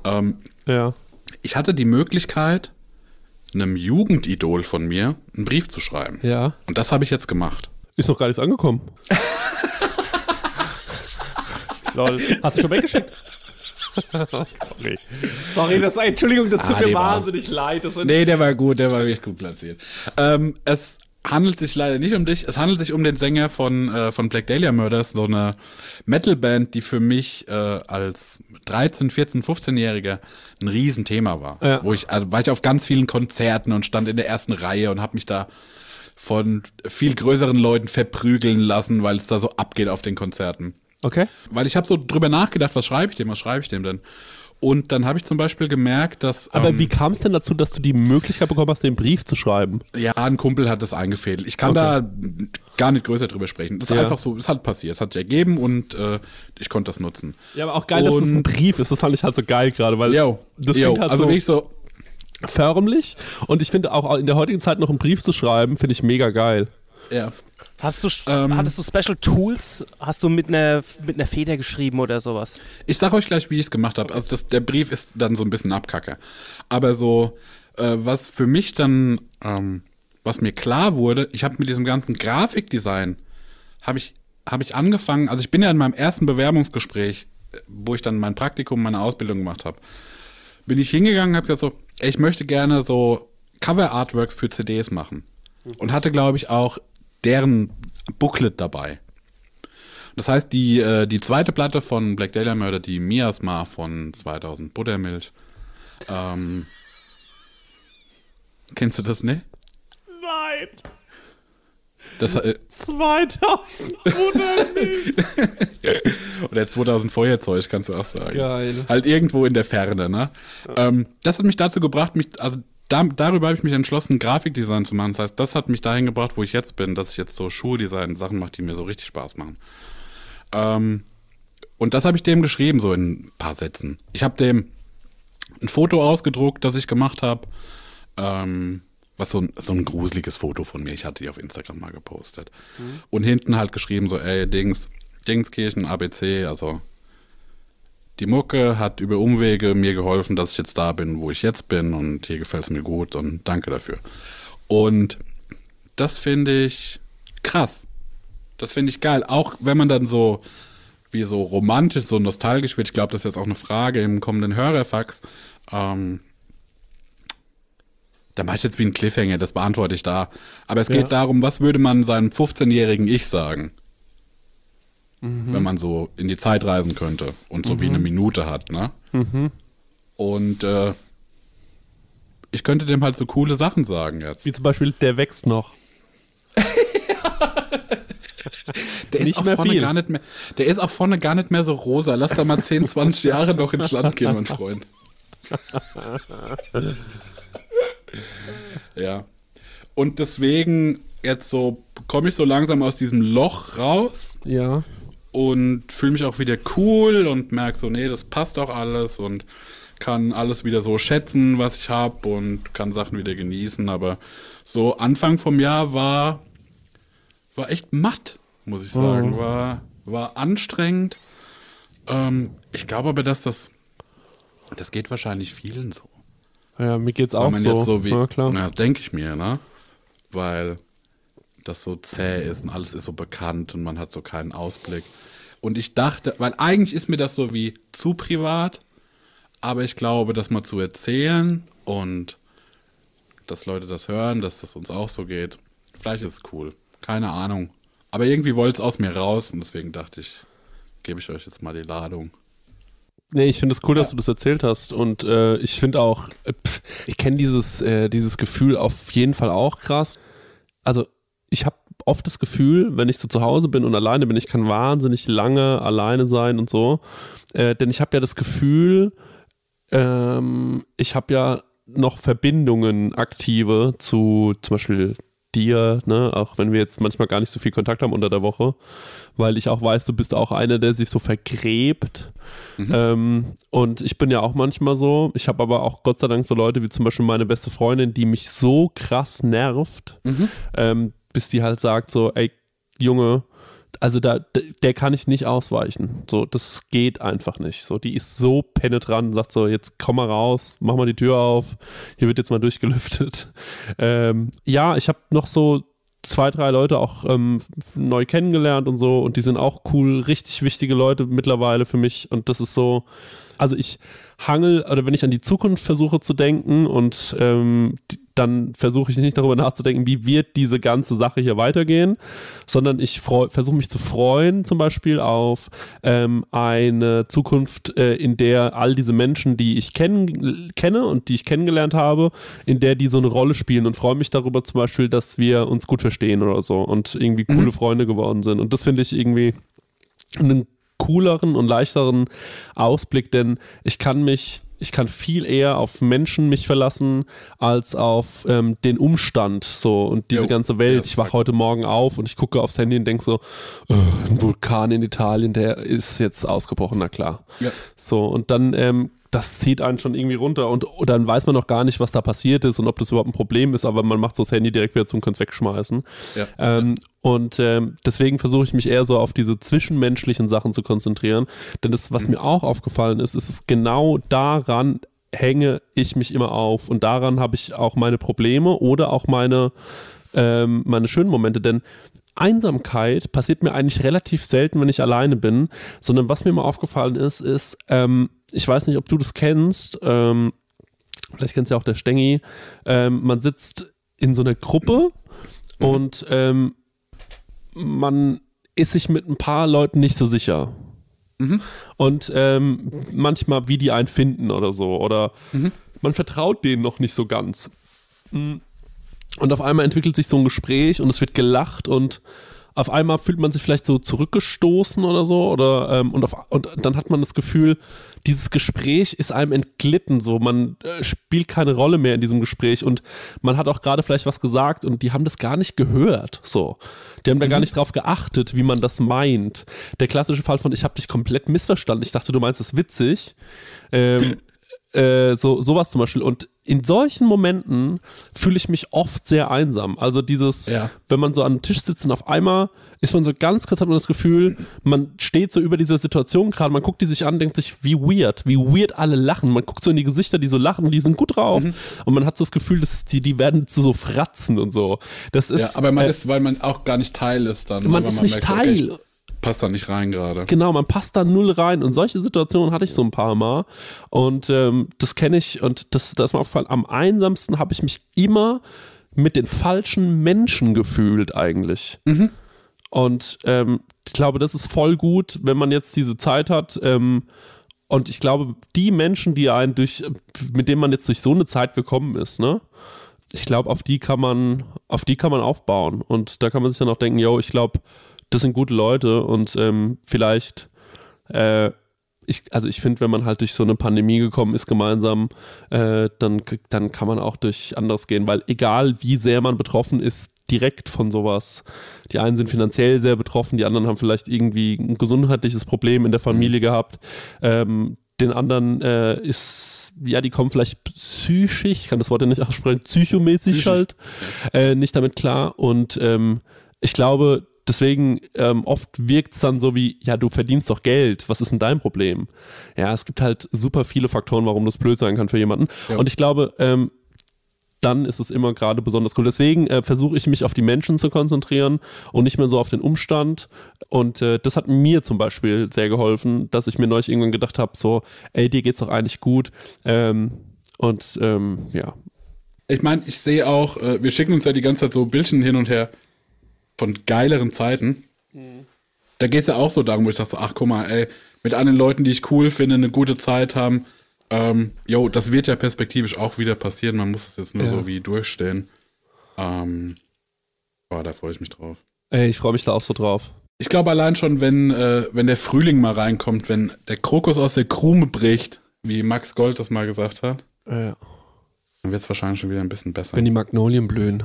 Ähm, Ja. ich hatte die Möglichkeit, einem Jugendidol von mir einen Brief zu schreiben. Ja. Und das habe ich jetzt gemacht. Ist noch gar nichts angekommen. Lol. Hast du schon weggeschickt? Sorry. Sorry, das, Entschuldigung, das tut Ah, mir die war- wahnsinnig leid. Das Nee, der war gut, der war wirklich gut platziert. Ähm, es handelt sich leider nicht um dich, es handelt sich um den Sänger von, äh, von Black Dahlia Murders, so eine Metalband, die für mich äh, als 13, 14, 15-Jähriger ein Riesenthema war. Ja. Wo ich, also war ich auf ganz vielen Konzerten und stand in der ersten Reihe und habe mich da von viel größeren Leuten verprügeln lassen, weil es da so abgeht auf den Konzerten. okay. Weil ich habe so drüber nachgedacht, was schreibe ich dem, was schreibe ich dem denn? Und dann habe ich zum Beispiel gemerkt, dass. Aber ähm, wie kam es denn dazu, dass du die Möglichkeit bekommen hast, den Brief zu schreiben? Ja, ein Kumpel hat das eingefädelt. Ich kann Okay. da gar nicht größer drüber sprechen. Das ist Ja. einfach so, es hat passiert, es hat sich ergeben und äh, ich konnte das nutzen. Ja, aber auch geil, dass das ein Und- Brief ist. Das fand ich halt so geil gerade, weil Jo, das klingt halt also so wirklich so, förmlich. Und ich finde auch in der heutigen Zeit noch einen Brief zu schreiben, finde ich mega geil. ja. Hast du, Ähm. hattest du Special Tools? Hast du mit einer, mit einer Feder geschrieben oder sowas? Ich sage euch gleich, wie ich es gemacht habe. Also das, der Brief ist dann so ein bisschen Abkacke. Aber so, äh, was für mich dann, ähm, was mir klar wurde, ich habe mit diesem ganzen Grafikdesign, habe ich, hab ich angefangen, also ich bin ja in meinem ersten Bewerbungsgespräch, äh, wo ich dann mein Praktikum, meine Ausbildung gemacht habe, bin ich hingegangen und habe gesagt so, ey, ich möchte gerne so Cover-Artworks für CDs machen. Und hatte, glaube ich, auch deren Booklet dabei. Das heißt, die, äh, die zweite Platte von Black Dahlia Murder, die Miasma von 2000, Buttermilch. Ähm, kennst du das, ne? Nein, Das, äh, 2000 [laughs] oder 2000 Feuerzeug, kannst du auch sagen. Geil. Halt irgendwo in der Ferne, ne? Ähm, das hat mich dazu gebracht, mich, also da, darüber habe ich mich entschlossen, Grafikdesign zu machen. Das heißt, das hat mich dahin gebracht, wo ich jetzt bin, dass ich jetzt so Schuhdesign, Sachen mache, die mir so richtig Spaß machen. Ähm, und das habe ich dem geschrieben, so in ein paar Sätzen. Ich habe dem ein Foto ausgedruckt, das ich gemacht habe. Ähm, was so ein, so ein gruseliges Foto von mir. Ich hatte die auf Instagram mal gepostet. Und hinten halt geschrieben, so, ey, Dings, Dingskirchen, ABC, also die Mucke hat über Umwege mir geholfen, dass ich jetzt da bin, wo ich jetzt bin und hier gefällt es mir gut und danke dafür. Und das finde ich krass. Das finde ich geil. Auch wenn man dann so wie so romantisch, so nostalgisch wird. Ich glaube, das ist jetzt auch eine Frage im kommenden Hörerfax. Ähm, da mache ich jetzt wie ein Cliffhanger, das beantworte ich da. Aber es Ja. geht darum, was würde man seinem 15-jährigen Ich sagen? Mhm. wenn man so in die Zeit reisen könnte und so wie eine Minute hat, ne? Mhm. Und äh, ich könnte dem halt so coole Sachen sagen jetzt. Wie zum Beispiel, der wächst noch. [laughs] Der nicht ist auch mehr vorne viel. gar nicht mehr. Der ist auch vorne gar nicht mehr so rosa. Lass da mal 10, 20 Jahre noch ins Land gehen, mein Freund. [laughs] ja. Und deswegen jetzt so komme ich so langsam aus diesem Loch raus Ja. Und fühle mich auch wieder cool und merke so, nee, das passt auch alles und kann alles wieder so schätzen, was ich habe und kann Sachen wieder genießen. Aber so Anfang vom Jahr war, war echt matt, muss ich sagen. Mhm. War, war anstrengend. Ähm, ich glaube aber, dass das, das geht wahrscheinlich vielen so. Ja, mir geht's auch so. so wie, ja, klar. ja, denke ich mir, ne? Weil das so zäh ist und alles ist so bekannt und man hat so keinen Ausblick. Und ich dachte, weil eigentlich ist mir das so wie zu privat, aber ich glaube, das mal zu erzählen und dass Leute das hören, dass das uns auch so geht, vielleicht ist es cool. Keine Ahnung. Aber irgendwie wollte es aus mir raus und deswegen dachte ich, gebe ich euch jetzt mal die Ladung. Nee, ich finde es cool, dass du das erzählt hast. Und äh, ich finde auch, äh, pff, ich kenne dieses, äh, dieses Gefühl auf jeden Fall auch krass. Also, ich habe oft das Gefühl, wenn ich so zu Hause bin und alleine bin, ich kann wahnsinnig lange alleine sein und so. Äh, denn ich habe ja das Gefühl, ähm, ich habe ja noch Verbindungen aktive zu zum Beispiel dir, ne, auch wenn wir jetzt manchmal gar nicht so viel Kontakt haben unter der Woche, weil ich auch weiß, du bist auch einer, der sich so vergräbt. Mhm. Ähm, und ich bin ja auch manchmal so. Ich habe aber auch Gott sei Dank so Leute wie zum Beispiel meine beste Freundin, die mich so krass nervt, mhm. ähm, bis die halt sagt so, ey, Junge, also da, der kann ich nicht ausweichen. So, das geht einfach nicht. So, die ist so penetrant und sagt so, jetzt komm mal raus, mach mal die Tür auf, hier wird jetzt mal [laughs] durchgelüftet. Ähm, ja, ich habe noch so zwei, drei Leute auch ähm, neu kennengelernt und so und die sind auch cool, richtig wichtige Leute mittlerweile für mich und das ist so, also ich hangel, oder wenn ich an die Zukunft versuche zu denken und ähm, dann versuche ich nicht darüber nachzudenken, wie wird diese ganze Sache hier weitergehen, sondern ich versuche mich zu freuen, zum Beispiel auf ähm, eine Zukunft, äh, in der all diese Menschen, die ich kenn kenne und die ich kennengelernt habe, in der die so eine Rolle spielen und freue mich darüber zum Beispiel, dass wir uns gut verstehen oder so und irgendwie coole mhm. Freunde geworden sind. Und das finde ich irgendwie einen cooleren und leichteren Ausblick, denn ich kann mich ich kann viel eher auf Menschen mich verlassen als auf ähm, den Umstand so und diese jo. ganze Welt. Ja, ich wache heute Morgen auf und ich gucke aufs Handy und denke so, oh, ein Vulkan in Italien, der ist jetzt ausgebrochen, na klar. Ja. So und dann ähm, das zieht einen schon irgendwie runter und, und, dann weiß man noch gar nicht, was da passiert ist und ob das überhaupt ein Problem ist, aber man macht so das Handy direkt wieder zum Kunst wegschmeißen. Ja. Ähm, und ähm, deswegen versuche ich mich eher so auf diese zwischenmenschlichen Sachen zu konzentrieren. Denn das, was mhm. mir auch aufgefallen ist, ist es genau daran hänge ich mich immer auf und daran habe ich auch meine Probleme oder auch meine, ähm, meine schönen Momente. Denn Einsamkeit passiert mir eigentlich relativ selten, wenn ich alleine bin, sondern was mir mal aufgefallen ist, ist, ähm, ich weiß nicht, ob du das kennst, ähm, vielleicht kennst du ja auch der Stengi, ähm, man sitzt in so einer Gruppe mhm. und ähm, man ist sich mit ein paar Leuten nicht so sicher. Mhm. Und ähm, manchmal, wie die einen finden oder so. Oder mhm. man vertraut denen noch nicht so ganz. Und auf einmal entwickelt sich so ein Gespräch und es wird gelacht und auf einmal fühlt man sich vielleicht so zurückgestoßen oder so oder ähm, und, auf, und dann hat man das Gefühl, dieses Gespräch ist einem entglitten, so man äh, spielt keine Rolle mehr in diesem Gespräch und man hat auch gerade vielleicht was gesagt und die haben das gar nicht gehört, so. Die haben mhm. da gar mhm. nicht drauf geachtet, wie man das meint. Der klassische Fall von ich habe dich komplett missverstanden. Ich dachte, du meinst es witzig. Ähm, äh, so sowas zum Beispiel und in solchen Momenten fühle ich mich oft sehr einsam. Also dieses, ja. wenn man so an einem Tisch sitzt und auf einmal ist man so ganz kurz, hat man das Gefühl, man steht so über dieser Situation gerade, man guckt die sich an, denkt sich, wie weird, wie weird alle lachen. Man guckt so in die Gesichter, die so lachen, die sind gut drauf. Mhm. Und man hat so das Gefühl, dass die, die werden zu so fratzen und so. Das ist, ja, aber man äh, ist, weil man auch gar nicht Teil ist dann. Man ist man nicht merkt, Teil. Okay, passt da nicht rein gerade. Genau, man passt da null rein. Und solche Situationen hatte ich so ein paar Mal. Und ähm, das kenne ich und das, das ist mir aufgefallen. Am einsamsten habe ich mich immer mit den falschen Menschen gefühlt eigentlich. Mhm. Und ähm, ich glaube, das ist voll gut, wenn man jetzt diese Zeit hat. Ähm, und ich glaube, die Menschen, die einen durch, mit denen man jetzt durch so eine Zeit gekommen ist, ne? Ich glaube, auf die kann man, auf die kann man aufbauen. Und da kann man sich dann auch denken, yo, ich glaube, das sind gute Leute und ähm, vielleicht, äh, ich, also ich finde, wenn man halt durch so eine Pandemie gekommen ist gemeinsam, äh, dann, dann kann man auch durch anderes gehen, weil egal wie sehr man betroffen ist, direkt von sowas. Die einen sind finanziell sehr betroffen, die anderen haben vielleicht irgendwie ein gesundheitliches Problem in der Familie gehabt. Ähm, den anderen äh, ist, ja, die kommen vielleicht psychisch, ich kann das Wort ja nicht aussprechen, psychomäßig Psychisch. halt, äh, nicht damit klar. Und ähm, ich glaube, deswegen ähm, oft wirkt es dann so wie, ja, du verdienst doch Geld, was ist denn dein Problem? Ja, es gibt halt super viele Faktoren, warum das blöd sein kann für jemanden. Ja. Und ich glaube, ähm, dann ist es immer gerade besonders cool. Deswegen äh, versuche ich mich auf die Menschen zu konzentrieren und nicht mehr so auf den Umstand. Und äh, das hat mir zum Beispiel sehr geholfen, dass ich mir neulich irgendwann gedacht habe, so, ey, dir geht's doch eigentlich gut. Ähm, und ähm, ja. Ich meine, ich sehe auch, äh, wir schicken uns ja die ganze Zeit so Bildchen hin und her von geileren Zeiten. Mhm. da geht es ja auch so darum, wo ich dachte, ach guck mal, ey, mit allen Leuten, die ich cool finde, eine gute Zeit haben. Ähm, jo, das wird ja perspektivisch auch wieder passieren. Man muss es jetzt nur Ja. so wie durchstehen. Ähm, boah, da freue ich mich drauf. Ey, ich freue mich da auch so drauf. Ich glaube allein schon, wenn, äh, wenn der Frühling mal reinkommt, wenn der Krokus aus der Krume bricht, wie Max Gold das mal gesagt hat, Ja. dann wird es wahrscheinlich schon wieder ein bisschen besser. Wenn die Magnolien blühen,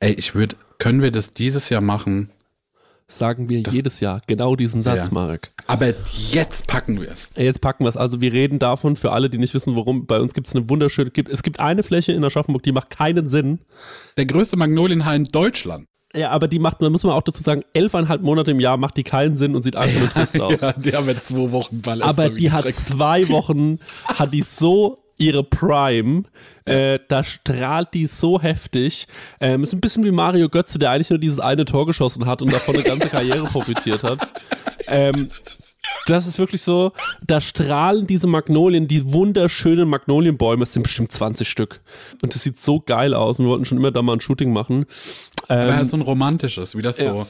Ey, ich würde, können wir das dieses Jahr machen? sagen wir jedes Jahr genau diesen Satz, Ja. Marek. Aber jetzt packen wir es. Jetzt packen wir es. Also wir reden davon, für alle, die nicht wissen, warum, bei uns gibt es eine wunderschöne, gibt, es gibt eine Fläche in Aschaffenburg, die macht keinen Sinn. Der größte Magnolienhain Deutschland. Ja, aber die macht, da muss man auch dazu sagen, elfeinhalb Monate im Jahr macht die keinen Sinn und sieht einfach nur [laughs] trist aus. Ja, die haben jetzt zwei Wochen Ball. aber die hat zwei Wochen, hat die so ihre Prime, äh, da strahlt die so heftig. Ähm, ist ein bisschen wie Mario Götze, der eigentlich nur dieses eine Tor geschossen hat und davon eine ganze [laughs] Karriere profitiert hat. Ähm, das ist wirklich so, da strahlen diese Magnolien, die wunderschönen Magnolienbäume, es sind bestimmt 20 Stück. Und das sieht so geil aus. Und wir wollten schon immer da mal ein Shooting machen. Aber Ähm, halt so ein romantisches, wie das Ja. so,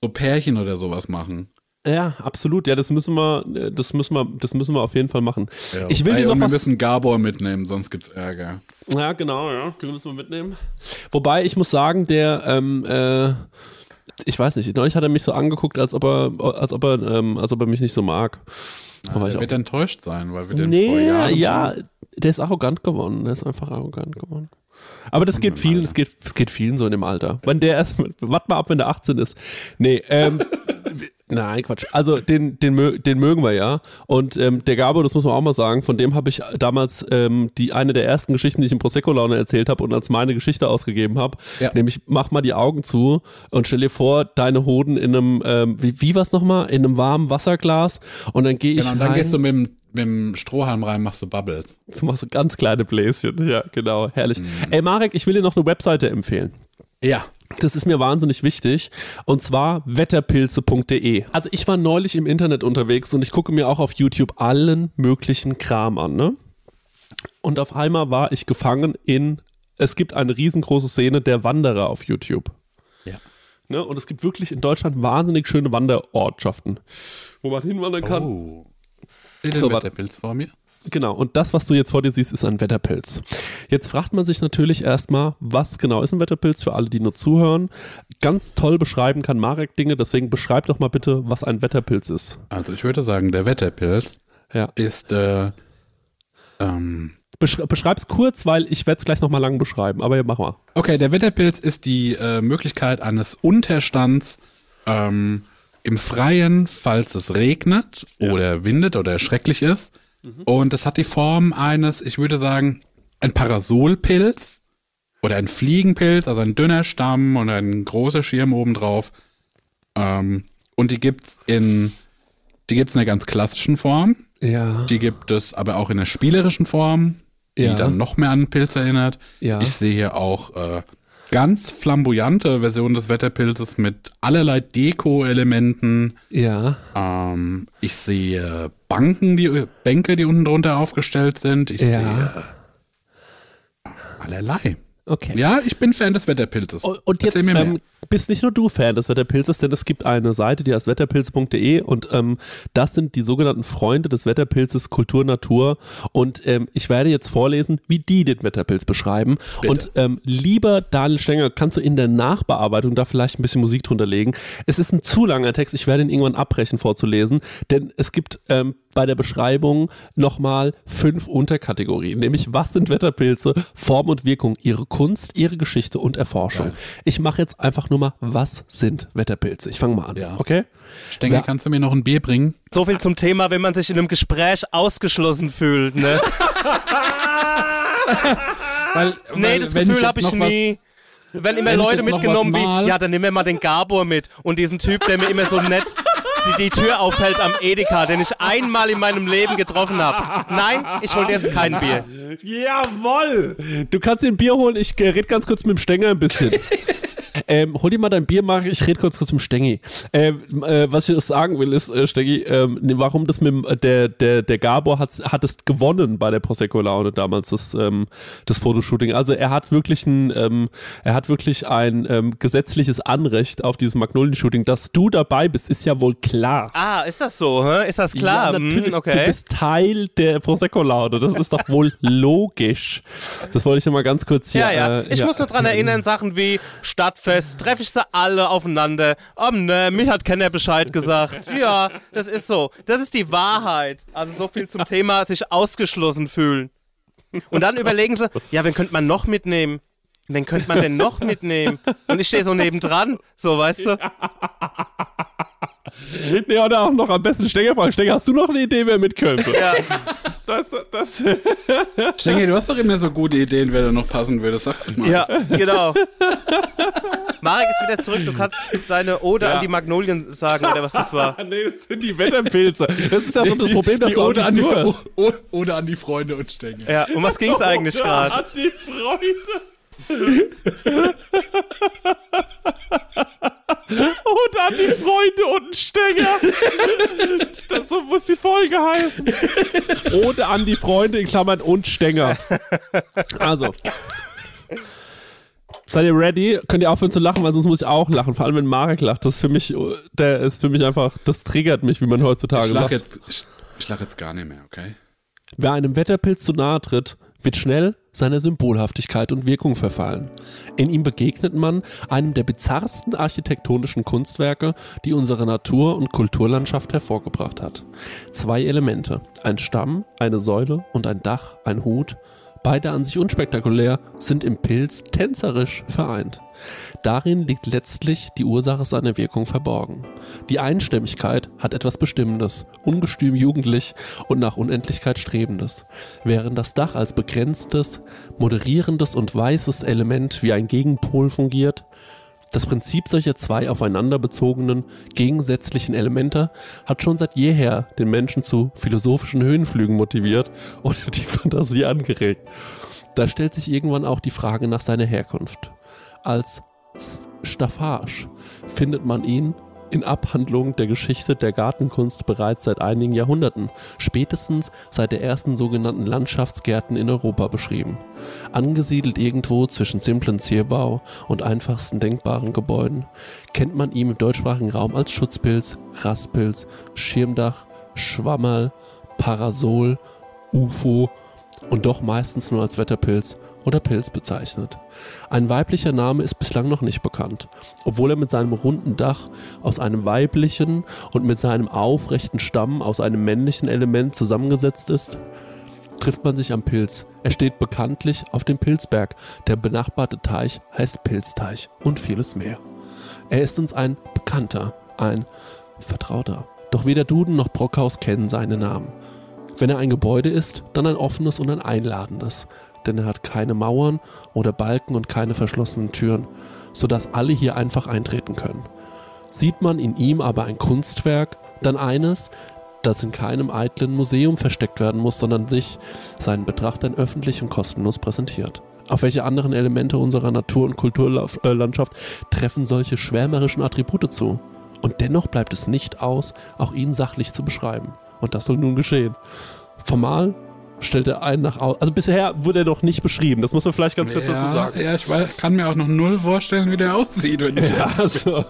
so Pärchen oder sowas machen. Ja, absolut. Ja, das müssen wir, das müssen wir, das müssen wir auf jeden Fall machen. Ja. Ich will dir noch wir was. müssen Gabor mitnehmen, sonst gibt's Ärger. Ja, genau, ja. Den müssen wir mitnehmen. Wobei, ich muss sagen, der, ähm, äh, ich weiß nicht, neulich hat er mich so angeguckt, als ob er, als ob er, ähm, als ob er mich nicht so mag. Ja, Aber ich der auch- wird enttäuscht sein, weil wir den vor Nee, Jahren ja, schon- der ist arrogant geworden. Der ist einfach arrogant geworden. Aber das geht vielen, es geht, es geht vielen so in dem Alter. Wenn der erst, warte mal ab, wenn der 18 ist. Nee, ähm, [laughs] nein, Quatsch. Also den, den, den mögen wir ja. Und ähm, der Gabo, das muss man auch mal sagen, von dem habe ich damals ähm, die eine der ersten Geschichten, die ich im Prosecco-Laune erzählt habe und als meine Geschichte ausgegeben habe. Ja. Nämlich, mach mal die Augen zu und stell dir vor, deine Hoden in einem, ähm, wie, wie war's nochmal? In einem warmen Wasserglas und dann gehe ich Genau, und rein. dann gehst du mit dem, mit dem Strohhalm rein, machst du Bubbles. [laughs] Du machst so ganz kleine Bläschen. Ja, genau. Herrlich. Mhm. Ey, Marek, ich will dir noch eine Webseite empfehlen. Ja. Das ist mir wahnsinnig wichtig. Und zwar wetterpilze.de. Also ich war neulich im Internet unterwegs und ich gucke mir auch auf YouTube allen möglichen Kram an, ne? Und auf einmal war ich gefangen in, es gibt eine riesengroße Szene der Wanderer auf YouTube. Ja. Ne? Und es gibt wirklich in Deutschland wahnsinnig schöne Wanderortschaften, wo man hinwandern kann. Oh. Den So, warte. Wetterpilz vor mir. Genau, und das, was du jetzt vor dir siehst, ist ein Wetterpilz. Jetzt fragt man sich natürlich erstmal, was genau ist ein Wetterpilz für alle, die nur zuhören. Ganz toll beschreiben kann Marek Dinge, deswegen beschreib doch mal bitte, was ein Wetterpilz ist. Also ich würde sagen, der Wetterpilz Ja. ist äh, ähm, Besch beschreib's kurz, weil ich werde es gleich nochmal lang beschreiben, aber ja, mach mal. Okay, der Wetterpilz ist die äh, Möglichkeit eines Unterstands ähm, im Freien, falls es regnet oder windet oder schrecklich ist. Und es hat die Form eines, ich würde sagen, ein Parasolpilz oder ein Fliegenpilz, also ein dünner Stamm und ein großer Schirm obendrauf. Ähm, und die gibt's in, die gibt's in einer ganz klassischen Form. Ja. Die gibt es aber auch in einer spielerischen Form, die Ja. dann noch mehr an einen Pilz erinnert. Ja. Ich sehe hier auch äh, ganz flamboyante Versionen des Wetterpilzes mit allerlei Deko-Elementen. Ja. Ähm, ich sehe Banken, die Bänke, die unten drunter aufgestellt sind. Ich Ja. sehe allerlei. Okay. Ja, ich bin Fan des Wetterpilzes. Und jetzt ähm, bist nicht nur du Fan des Wetterpilzes, denn es gibt eine Seite, die heißt wetterpilz.de und ähm, das sind die sogenannten Freunde des Wetterpilzes Kultur Natur und ähm, ich werde jetzt vorlesen, wie die den Wetterpilz beschreiben Bitte. und ähm, lieber Daniel Stenger, kannst du in der Nachbearbeitung da vielleicht ein bisschen Musik drunter legen. Es ist ein zu langer Text, ich werde ihn irgendwann abbrechen vorzulesen, denn es gibt ähm, bei der Beschreibung nochmal fünf Unterkategorien, nämlich was sind Wetterpilze, Form und Wirkung, ihre Kunst, ihre Geschichte und Erforschung. Geil. Ich mache jetzt einfach nur mal, was sind Wetterpilze? Ich fange mal an, Ja. okay? Stengel, Wer- kannst du mir noch ein Bier bringen? So viel zum Thema, wenn man sich in einem Gespräch ausgeschlossen fühlt, ne? [laughs] Weil, Nee, das Gefühl habe ich nie. Wenn immer wenn ich Leute mitgenommen wie, ja, dann nehmen wir mal den Gabor mit und diesen Typ, der mir immer so nett die, die Tür aufhält am Edeka, den ich einmal in meinem Leben getroffen habe. Nein, ich hol dir jetzt kein Bier. Jawoll! Du kannst dir ein Bier holen, ich äh, red ganz kurz mit dem Stänger ein bisschen. [laughs] Ähm, hol dir mal dein Bier, Marc, ich rede kurz zum Stengi. Ähm, äh, was ich sagen will, ist, äh, Stengi, ähm, warum das mit dem, äh, der, der, der Gabor hat, hat es gewonnen bei der Prosecco-Laune damals, das, ähm, das Fotoshooting. Also er hat wirklich ein, ähm, er hat wirklich ein ähm, gesetzliches Anrecht auf dieses Magnolien-Shooting. Dass du dabei bist, ist ja wohl klar. Ah, ist das so? Hä? Ist das klar? Ja, natürlich, Hm, okay. du bist Teil der Prosecco-Laune. Das ist doch wohl [laughs] logisch. Das wollte ich ja mal ganz kurz hier. Ja, ja. Äh, Ich ja. muss nur dran erinnern, Sachen wie Stadtfest, treffe ich sie alle aufeinander. Oh ne, mich hat keiner Bescheid gesagt. [laughs] Ja, das ist so. Das ist die Wahrheit. Also so viel zum Thema sich ausgeschlossen fühlen. Und dann überlegen sie, ja, wen könnte man noch mitnehmen? Wen könnte man denn noch mitnehmen? Und ich stehe so nebendran, so, weißt du? [laughs] [laughs] Nee, oder auch noch am besten Stenger fragen. Stenger, hast du noch eine Idee, wer mit könnte? Ja. Das, das, [laughs] Stengel, du hast doch immer so gute Ideen, wer da noch passen würde. Sag mal. Ja, genau. Marek ist wieder zurück. Du kannst deine Ode Ja. an die Magnolien sagen, oder was das war. [laughs] nee, das sind die Wetterpilze. Das ist ja doch das Problem, dass Die du Ode an, die, Ode an die Freunde und Stengel. Ja, um was ging es eigentlich gerade? An die Freunde. [laughs] Und an die Freunde und einen Stenger. Das so muss die Folge heißen. Ode an die Freunde in Klammern und Stenger. Also. Seid ihr ready? Könnt ihr aufhören zu lachen, weil sonst muss ich auch lachen. Vor allem, wenn Marek lacht. Das ist für mich, der ist für mich einfach, das triggert mich, wie man heutzutage Ich lach, lacht. jetzt, ich, ich lach jetzt gar nicht mehr, okay? Wer einem Wetterpilz zu nahe tritt, wird schnell seiner Symbolhaftigkeit und Wirkung verfallen. In ihm begegnet man einem der bizarrsten architektonischen Kunstwerke, die unsere Natur- und Kulturlandschaft hervorgebracht hat. Zwei Elemente, ein Stamm, eine Säule und ein Dach, ein Hut, beide an sich unspektakulär, sind im Pilz tänzerisch vereint. Darin liegt letztlich die Ursache seiner Wirkung verborgen. Die Einstimmigkeit hat etwas Bestimmendes, ungestüm jugendlich und nach Unendlichkeit strebendes, während das Dach als begrenztes, moderierendes und weißes Element wie ein Gegenpol fungiert. Das Prinzip solcher zwei aufeinander bezogenen, gegensätzlichen Elemente hat schon seit jeher den Menschen zu philosophischen Höhenflügen motiviert oder die Fantasie angeregt. Da stellt sich irgendwann auch die Frage nach seiner Herkunft. Als Staffage findet man ihn in Abhandlungen der Geschichte der Gartenkunst bereits seit einigen Jahrhunderten, spätestens seit der ersten sogenannten Landschaftsgärten in Europa beschrieben. Angesiedelt irgendwo zwischen simplen Zierbau und einfachsten denkbaren Gebäuden, kennt man ihn im deutschsprachigen Raum als Schutzpilz, Rastpilz, Schirmdach, Schwammerl, Parasol, UFO und doch meistens nur als Wetterpilz oder Pilz bezeichnet. Ein weiblicher Name ist bislang noch nicht bekannt, obwohl er mit seinem runden Dach aus einem weiblichen und mit seinem aufrechten Stamm aus einem männlichen Element zusammengesetzt ist, trifft man sich am Pilz. Er steht bekanntlich auf dem Pilzberg. Der benachbarte Teich heißt Pilzteich und vieles mehr. Er ist uns ein Bekannter, ein Vertrauter. Doch weder Duden noch Brockhaus kennen seine Namen. Wenn er ein Gebäude ist, dann ein offenes und ein einladendes, denn er hat keine Mauern oder Balken und keine verschlossenen Türen, sodass alle hier einfach eintreten können. Sieht man in ihm aber ein Kunstwerk, dann eines, das in keinem eitlen Museum versteckt werden muss, sondern sich seinen Betrachtern öffentlich und kostenlos präsentiert. Auf welche anderen Elemente unserer Natur- und Kulturlandschaft treffen solche schwärmerischen Attribute zu? Und dennoch bleibt es nicht aus, auch ihn sachlich zu beschreiben. Und das soll nun geschehen. Formal stellt er einen nach außen. Also bisher wurde er noch nicht beschrieben. Das muss man vielleicht ganz kurz dazu ja, sagen. ja, ich weiß, kann mir auch noch null vorstellen, wie der aussieht, wenn ich [laughs] Ja, also.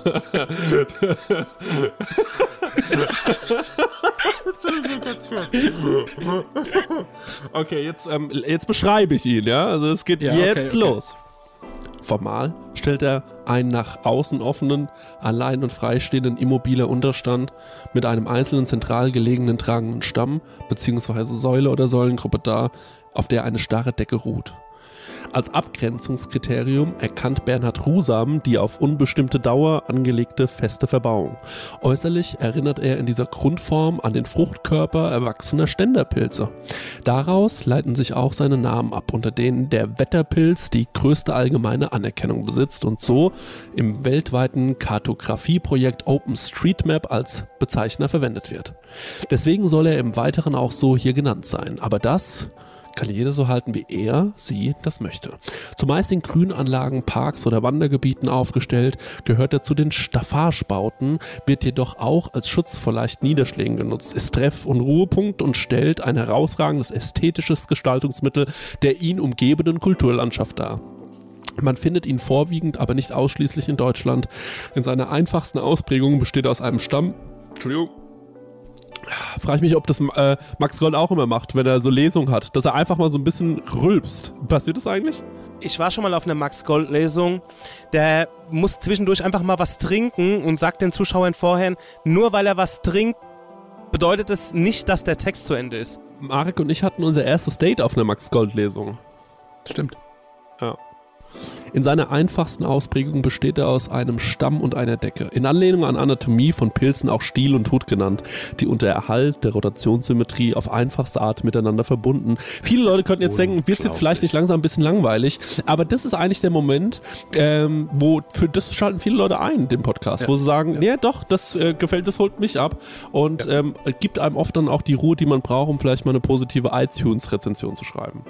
Okay, jetzt, ähm, jetzt beschreibe ich ihn, ja? Also es geht Ja, okay, jetzt okay. los. Formal stellt er einen nach außen offenen, allein und freistehenden immobiler Unterstand mit einem einzelnen zentral gelegenen tragenden Stamm bzw. Säule oder Säulengruppe dar, auf der eine starre Decke ruht. Als Abgrenzungskriterium erkannt Bernhard Rusam die auf unbestimmte Dauer angelegte feste Verbauung. Äußerlich erinnert er in dieser Grundform an den Fruchtkörper erwachsener Ständerpilze. Daraus leiten sich auch seine Namen ab, unter denen der Wetterpilz die größte allgemeine Anerkennung besitzt und so im weltweiten Kartografieprojekt OpenStreetMap als Bezeichner verwendet wird. Deswegen soll er im Weiteren auch so hier genannt sein. Aber das kann jeder so halten, wie er, sie das möchte. Zumeist in Grünanlagen, Parks oder Wandergebieten aufgestellt, gehört er zu den Staffagebauten, wird jedoch auch als Schutz vor leicht Niederschlägen genutzt, ist Treff- und Ruhepunkt und stellt ein herausragendes ästhetisches Gestaltungsmittel der ihn umgebenden Kulturlandschaft dar. Man findet ihn vorwiegend, aber nicht ausschließlich in Deutschland. In seiner einfachsten Ausprägung besteht er aus einem Stamm. Entschuldigung. Frage ich mich, ob das äh, Max Gold auch immer macht, wenn er so Lesungen hat, dass er einfach mal so ein bisschen rülpst. Passiert das eigentlich? Ich war schon mal auf einer Max Gold Lesung. Der muss zwischendurch einfach mal was trinken und sagt den Zuschauern vorher, nur weil er was trinkt, bedeutet es nicht, dass der Text zu Ende ist. Marek und ich hatten unser erstes Date auf einer Max Gold Lesung. Stimmt. Ja. In seiner einfachsten Ausprägung besteht er aus einem Stamm und einer Decke. In Anlehnung an Anatomie von Pilzen auch Stiel und Hut genannt, die unter Erhalt der Rotationssymmetrie auf einfachste Art miteinander verbunden. Viele Leute könnten jetzt denken, wird jetzt vielleicht nicht langsam ein bisschen langweilig, aber das ist eigentlich der Moment, ähm, wo für das schalten viele Leute ein, den Podcast, Ja. wo sie sagen, nee, doch, das äh, gefällt, das holt mich ab und ähm, gibt einem oft dann auch die Ruhe, die man braucht, um vielleicht mal eine positive iTunes-Rezension zu schreiben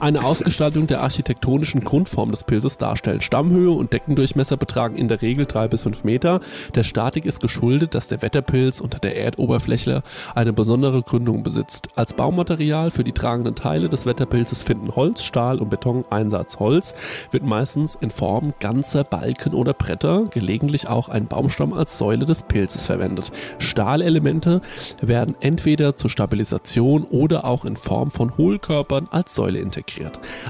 eine Ausgestaltung der architektonischen Grundform des Pilzes darstellen. Stammhöhe und Deckendurchmesser betragen in der Regel drei bis fünf Meter. Der Statik ist geschuldet, dass der Wetterpilz unter der Erdoberfläche eine besondere Gründung besitzt. Als Baumaterial für die tragenden Teile des Wetterpilzes finden Holz, Stahl und Beton Einsatz. Holz wird meistens in Form ganzer Balken oder Bretter, gelegentlich auch ein Baumstamm als Säule des Pilzes verwendet. Stahlelemente werden entweder zur Stabilisation oder auch in Form von Hohlkörpern als Säule integriert.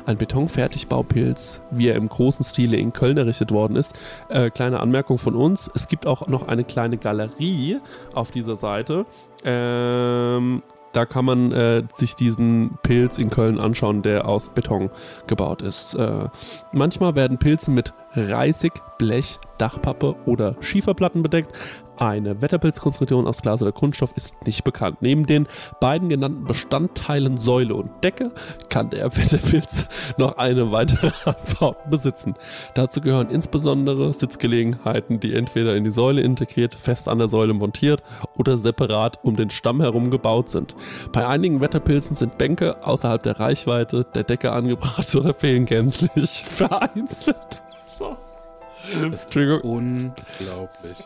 Ein Betonfertigbaupilz, wie er im großen Stile in Köln errichtet worden ist. Äh, kleine Anmerkung von uns, es gibt auch noch eine kleine Galerie auf dieser Seite. Ähm, da kann man äh, sich diesen Pilz in Köln anschauen, der aus Beton gebaut ist. Äh, manchmal werden Pilze mit Reisig, Blech, Dachpappe oder Schieferplatten bedeckt. Eine Wetterpilzkonstruktion aus Glas oder Kunststoff ist nicht bekannt. Neben den beiden genannten Bestandteilen Säule und Decke kann der [laughs] Wetterpilz noch eine weitere [laughs] Anbauten besitzen. Dazu gehören insbesondere Sitzgelegenheiten, die entweder in die Säule integriert, fest an der Säule montiert oder separat um den Stamm herum gebaut sind. Bei einigen Wetterpilzen sind Bänke außerhalb der Reichweite der Decke angebracht [laughs] oder fehlen gänzlich vereinzelt. So. Entschuldigung. Unglaublich.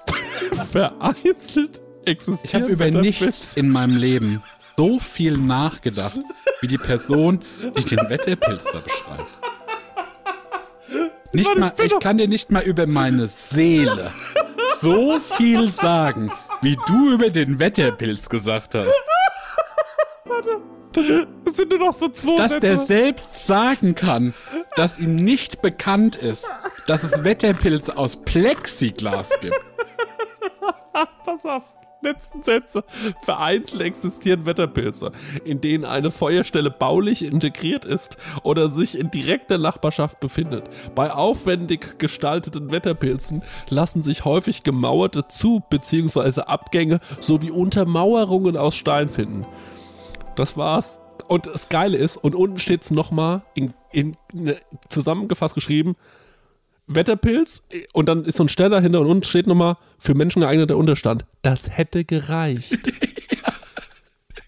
[laughs] Vereinzelt existiert. Ich habe über nichts in meinem Leben so viel nachgedacht, wie die Person, die den Wetterpilz da beschreibt. Nicht mal, ich kann dir nicht mal über meine Seele so viel sagen, wie du über den Wetterpilz gesagt hast. Das sind nur noch so zwei Dass der Sätze. selbst sagen kann, dass ihm nicht bekannt ist, dass es Wetterpilze aus Plexiglas gibt. [laughs] Pass auf. Letzten Sätze. Vereinzelt existieren Wetterpilze, in denen eine Feuerstelle baulich integriert ist oder sich in direkter Nachbarschaft befindet. Bei aufwendig gestalteten Wetterpilzen lassen sich häufig gemauerte Zu- bzw. Abgänge sowie Untermauerungen aus Stein finden. Das war's. Und das Geile ist, und unten steht's nochmal in, in, ne, zusammengefasst geschrieben, Wetterpilz und dann ist so ein Stern dahinter und unten steht nochmal für Menschen geeigneter Unterstand. Das hätte gereicht. [laughs]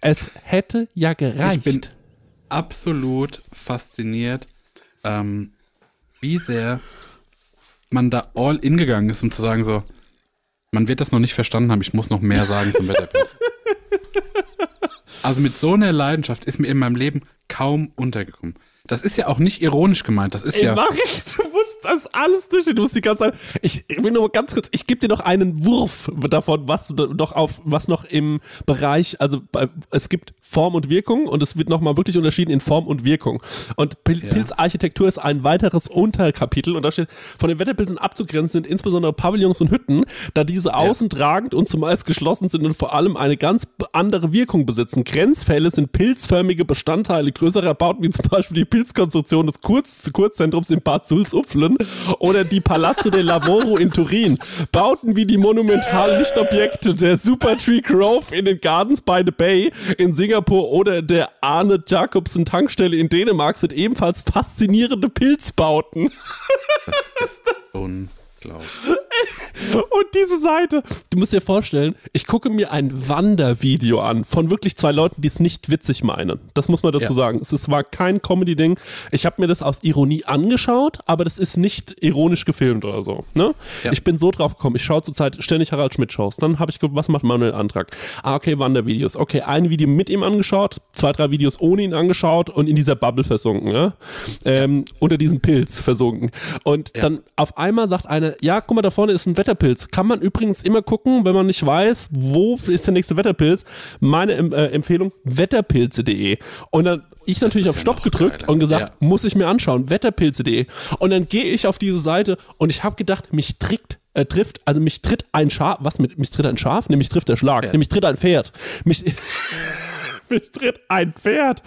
Es hätte ja gereicht. Ich bin absolut fasziniert, ähm, wie sehr man da all in gegangen ist, um zu sagen so, man wird das noch nicht verstanden haben, ich muss noch mehr sagen zum Wetterpilz. [laughs] Also mit so einer Leidenschaft ist mir in meinem Leben kaum untergekommen. Das ist ja auch nicht ironisch gemeint, das ist Ey, ja... Marek, du musst das alles durchstehen. Du musst die ganze Zeit. Ich, ich will nur ganz kurz. Ich gebe dir noch einen Wurf davon, was noch auf, was noch im Bereich, also bei, es gibt Form und Wirkung und es wird nochmal wirklich unterschieden in Form und Wirkung. Und Pil Ja. Pilzarchitektur ist ein weiteres Unterkapitel und da steht, von den Wetterpilzen abzugrenzen sind insbesondere Pavillons und Hütten, da diese außen tragend und zumeist geschlossen sind und vor allem eine ganz andere Wirkung besitzen. Grenzfälle sind pilzförmige Bestandteile größerer Bauten, wie zum Beispiel die Pilzkonstruktion des Kurz Kurzzentrums in Bad Sulzuflen oder die Palazzo del Lavoro in Turin. Bauten wie die monumentalen Lichtobjekte der Super Tree Grove in den Gardens by the Bay in Singapur oder der Arne Jacobsen Tankstelle in Dänemark sind ebenfalls faszinierende Pilzbauten. [laughs] Unglaublich. Und diese Seite, du musst dir vorstellen, ich gucke mir ein Wandervideo an von wirklich zwei Leuten, die es nicht witzig meinen. Das muss man dazu Ja. sagen. Es ist- war kein Comedy-Ding. Ich habe mir das aus Ironie angeschaut, aber das ist nicht ironisch gefilmt oder so. Ne? Ja. Ich bin so drauf gekommen. Ich schaue zurzeit ständig Harald Schmidt-Shows. Dann habe ich geguckt, was macht Manuel Antrag? Ah, okay, Wandervideos. Okay, ein Video mit ihm angeschaut, zwei, drei Videos ohne ihn angeschaut und in dieser Bubble versunken. Ja? Ähm, unter diesem Pilz versunken. Und Ja. dann auf einmal sagt einer, ja, guck mal, da vorne ist ein Wetterpilz. Kann man übrigens immer gucken, wenn man nicht weiß, wo ist der nächste Wetterpilz. Meine em- äh, Empfehlung, wetterpilze.de. Und dann ich natürlich auf ja Stopp gedrückt geiler. und gesagt, Ja. muss ich mir anschauen, wetterpilze.de. Und dann gehe ich auf diese Seite und ich habe gedacht, mich trickt äh, trifft, also mich tritt ein Schaf, was mit, mich tritt ein Schaf? Nämlich trifft der Schlag, Pferd. nämlich tritt ein Pferd. Mich, [laughs] mich tritt ein Pferd.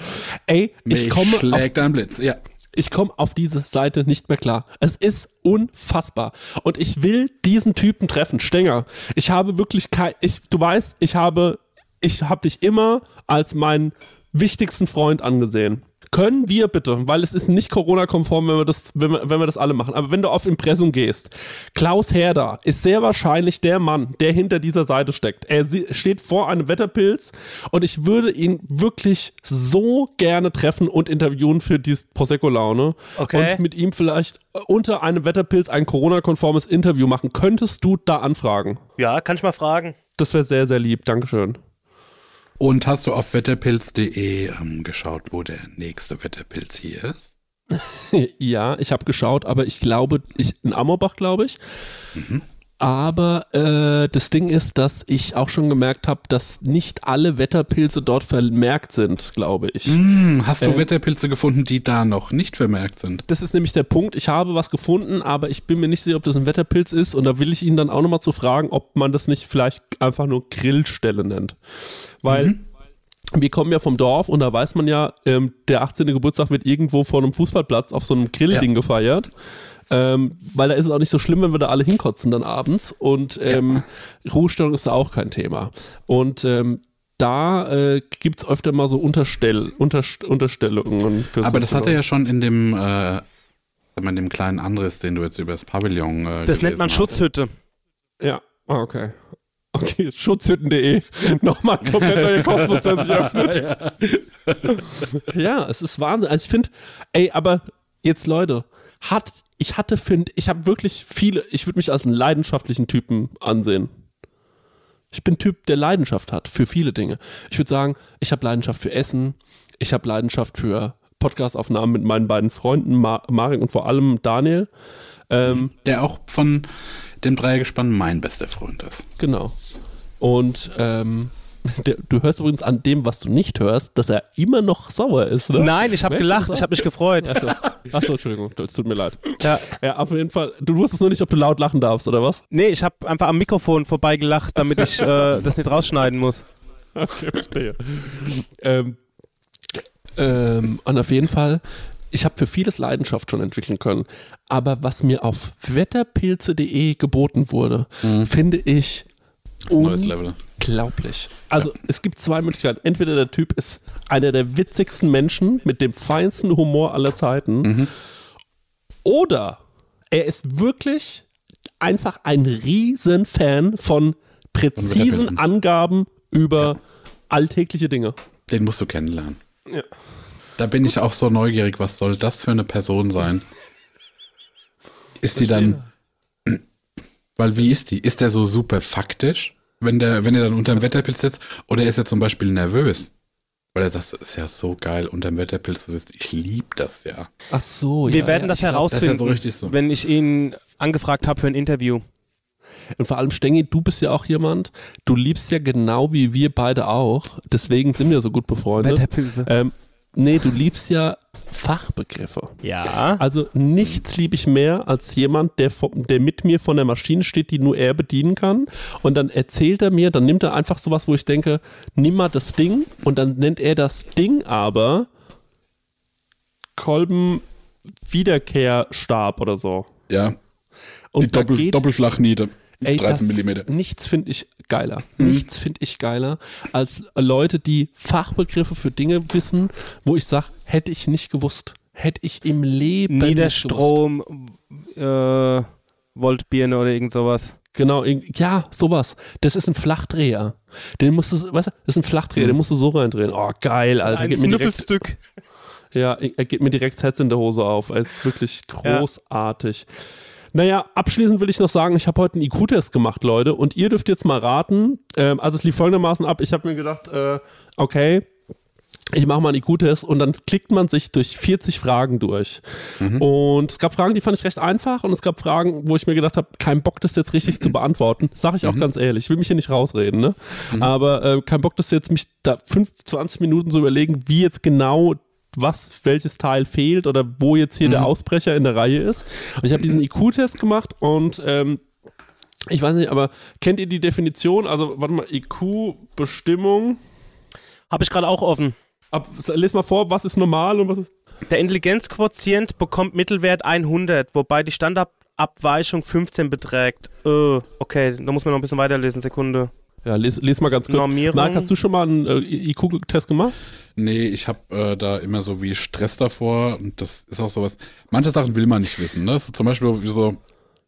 Ey, ich Mich komme auf schlägt ein Blitz. Ja. Ich komme auf diese Seite nicht mehr klar. Es ist unfassbar. Und ich will diesen Typen treffen, Stenger. Ich habe wirklich kein, ich, du weißt, ich habe, ich habe dich immer als meinen wichtigsten Freund angesehen. Können wir bitte, weil es ist nicht Corona-konform, wenn wir das, wenn wir, wenn wir das alle machen. Aber wenn du auf Impressum gehst, Klaus Herder ist sehr wahrscheinlich der Mann, der hinter dieser Seite steckt. Er steht vor einem Wetterpilz und ich würde ihn wirklich so gerne treffen und interviewen für die Prosecco-Laune. Okay. Und mit ihm vielleicht unter einem Wetterpilz ein Corona-konformes Interview machen. Könntest du da anfragen? Ja, kann ich mal fragen. Das wäre sehr, sehr lieb. Dankeschön. Und hast du auf wetterpilz.de ähm, geschaut, wo der nächste Wetterpilz hier ist? [laughs] Ja, ich habe geschaut, aber ich glaube, ich, in Ammerbach, glaube ich. Aber äh, das Ding ist, dass ich auch schon gemerkt habe, dass nicht alle Wetterpilze dort vermerkt sind, glaube ich. Hm, hast du Ähm. Wetterpilze gefunden, die da noch nicht vermerkt sind? Das ist nämlich der Punkt. Ich habe was gefunden, aber ich bin mir nicht sicher, ob das ein Wetterpilz ist. Und da will ich ihn dann auch nochmal zu fragen, ob man das nicht vielleicht einfach nur Grillstelle nennt. Weil wir kommen ja vom Dorf und da weiß man ja, ähm, der 18. Geburtstag wird irgendwo vor einem Fußballplatz auf so einem Grillding Ja. gefeiert. Ähm, weil da ist es auch nicht so schlimm, wenn wir da alle hinkotzen dann abends. Und ähm, Ruhestörung ist da auch kein Thema. Und ähm, da äh, gibt es öfter mal so Unterstell, Unterst Unterstellungen für Aber das solche hatte ja schon in dem, äh, in dem kleinen Anriss, den du jetzt über das Pavillon äh, Das nennt man hast. Schutzhütte. Ja, ah, okay. Okay, schutzhütten.de. [laughs] Nochmal ein komplett neuer Kosmos, der sich öffnet. [laughs] Ja, es ist Wahnsinn. Also ich finde, ey, aber jetzt Leute, hat, ich hatte, find, ich habe wirklich viele, ich würde mich als einen leidenschaftlichen Typen ansehen. Ich bin ein Typ, der Leidenschaft hat für viele Dinge. Ich würde sagen, ich habe Leidenschaft für Essen, ich habe Leidenschaft für Podcastaufnahmen mit meinen beiden Freunden, Ma Marek und vor allem Daniel. Ähm, Der auch von dem Dreiergespann mein bester Freund ist. Genau. Und ähm, [laughs] der, du hörst übrigens an dem, was du nicht hörst, dass er immer noch sauer ist, ne? Nein, ich habe gelacht, ich habe mich gefreut. Achso, Achso, Entschuldigung, es tut mir leid. Ja. Ja, auf jeden Fall. Du wusstest nur nicht, ob du laut lachen darfst, oder was? Nee, ich habe einfach am Mikrofon vorbeigelacht, damit ich äh, [laughs] das nicht rausschneiden muss. Okay, verstehe. ähm, ähm, und auf jeden Fall, ich habe für vieles Leidenschaft schon entwickeln können. Aber was mir auf wetterpilze.de geboten wurde, finde ich Level. unglaublich. Also es gibt zwei Möglichkeiten. Entweder der Typ ist einer der witzigsten Menschen mit dem feinsten Humor aller Zeiten. Oder er ist wirklich einfach ein Riesenfan von präzisen. Angaben über alltägliche Dinge. Den musst du kennenlernen. Ja. Da bin ich auch so neugierig, was soll das für eine Person sein? Ist die dann. Weil wie ist die? Ist der so super faktisch, wenn der, wenn er dann unterm Wetterpilz sitzt? Oder ist er zum Beispiel nervös? Weil er sagt, es ist ja so geil, unterm Wetterpilz zu sitzen. Ich liebe das ja. Ach so, Wir werden das das herausfinden, ist ja so richtig so. wenn ich ihn angefragt habe für ein Interview. Und vor allem, Stengi, du bist ja auch jemand, du liebst ja genau wie wir beide auch, deswegen sind wir so gut befreundet. Wetterpilze. Ähm, nee, du liebst ja Fachbegriffe. Ja. Also nichts liebe ich mehr als jemand, der, vom- der mit mir vor der Maschine steht, die nur er bedienen kann. Und dann erzählt er mir, dann nimmt er einfach sowas, wo ich denke, nimm mal das Ding und dann nennt er das Ding aber Kolben Wiederkehrstab oder so. Ja. Und die Doppel, Doppelflachniete. Ey, 13 das, Millimeter. Nichts finde ich geiler. Mhm. Nichts finde ich geiler als Leute, die Fachbegriffe für Dinge wissen, wo ich sage, hätte ich nicht gewusst. Hätte ich im Leben nicht gewusst. Niederstrom, äh, Voltbirne oder irgend sowas. Genau, ja, sowas. Das ist ein Flachdreher. Den musst du, weißt du, das ist ein Flachdreher, den musst du so reindrehen. Oh, geil, Alter. Ein Geht mir direkt, Snüffelstück. ja, er geht mir direkt das Herz in der Hose auf. Er ist wirklich großartig. Naja, abschließend will ich noch sagen, ich habe heute einen IQ-Test gemacht, Leute, und ihr dürft jetzt mal raten. Ähm, also es lief folgendermaßen ab. Ich habe mir gedacht, äh, okay, ich mache mal einen IQ-Test und dann klickt man sich durch 40 Fragen durch. Und es gab Fragen, die fand ich recht einfach und es gab Fragen, wo ich mir gedacht habe, kein Bock, das jetzt richtig zu beantworten. Sage ich auch ganz ehrlich, ich will mich hier nicht rausreden, ne? Aber äh, kein Bock, das jetzt mich da 5, 20 Minuten so überlegen, wie jetzt genau was, welches Teil fehlt oder wo jetzt hier der Ausbrecher in der Reihe ist. Und ich habe diesen IQ-Test gemacht und ähm, ich weiß nicht, aber kennt ihr die Definition? Also, warte mal, IQ-Bestimmung. Habe ich gerade auch offen. Ab, les mal vor, was ist normal und was ist. Der Intelligenzquotient bekommt Mittelwert 100, wobei die Standardabweichung 15 beträgt. Äh, okay, da muss man noch ein bisschen weiterlesen, Sekunde. Ja, les, les mal ganz kurz. Normierung. Marc, hast du schon mal einen äh, IQ-Test gemacht? Nee, ich habe äh, da immer so wie Stress davor und das ist auch sowas. Manche Sachen will man nicht wissen. Ne? Das ist zum Beispiel so,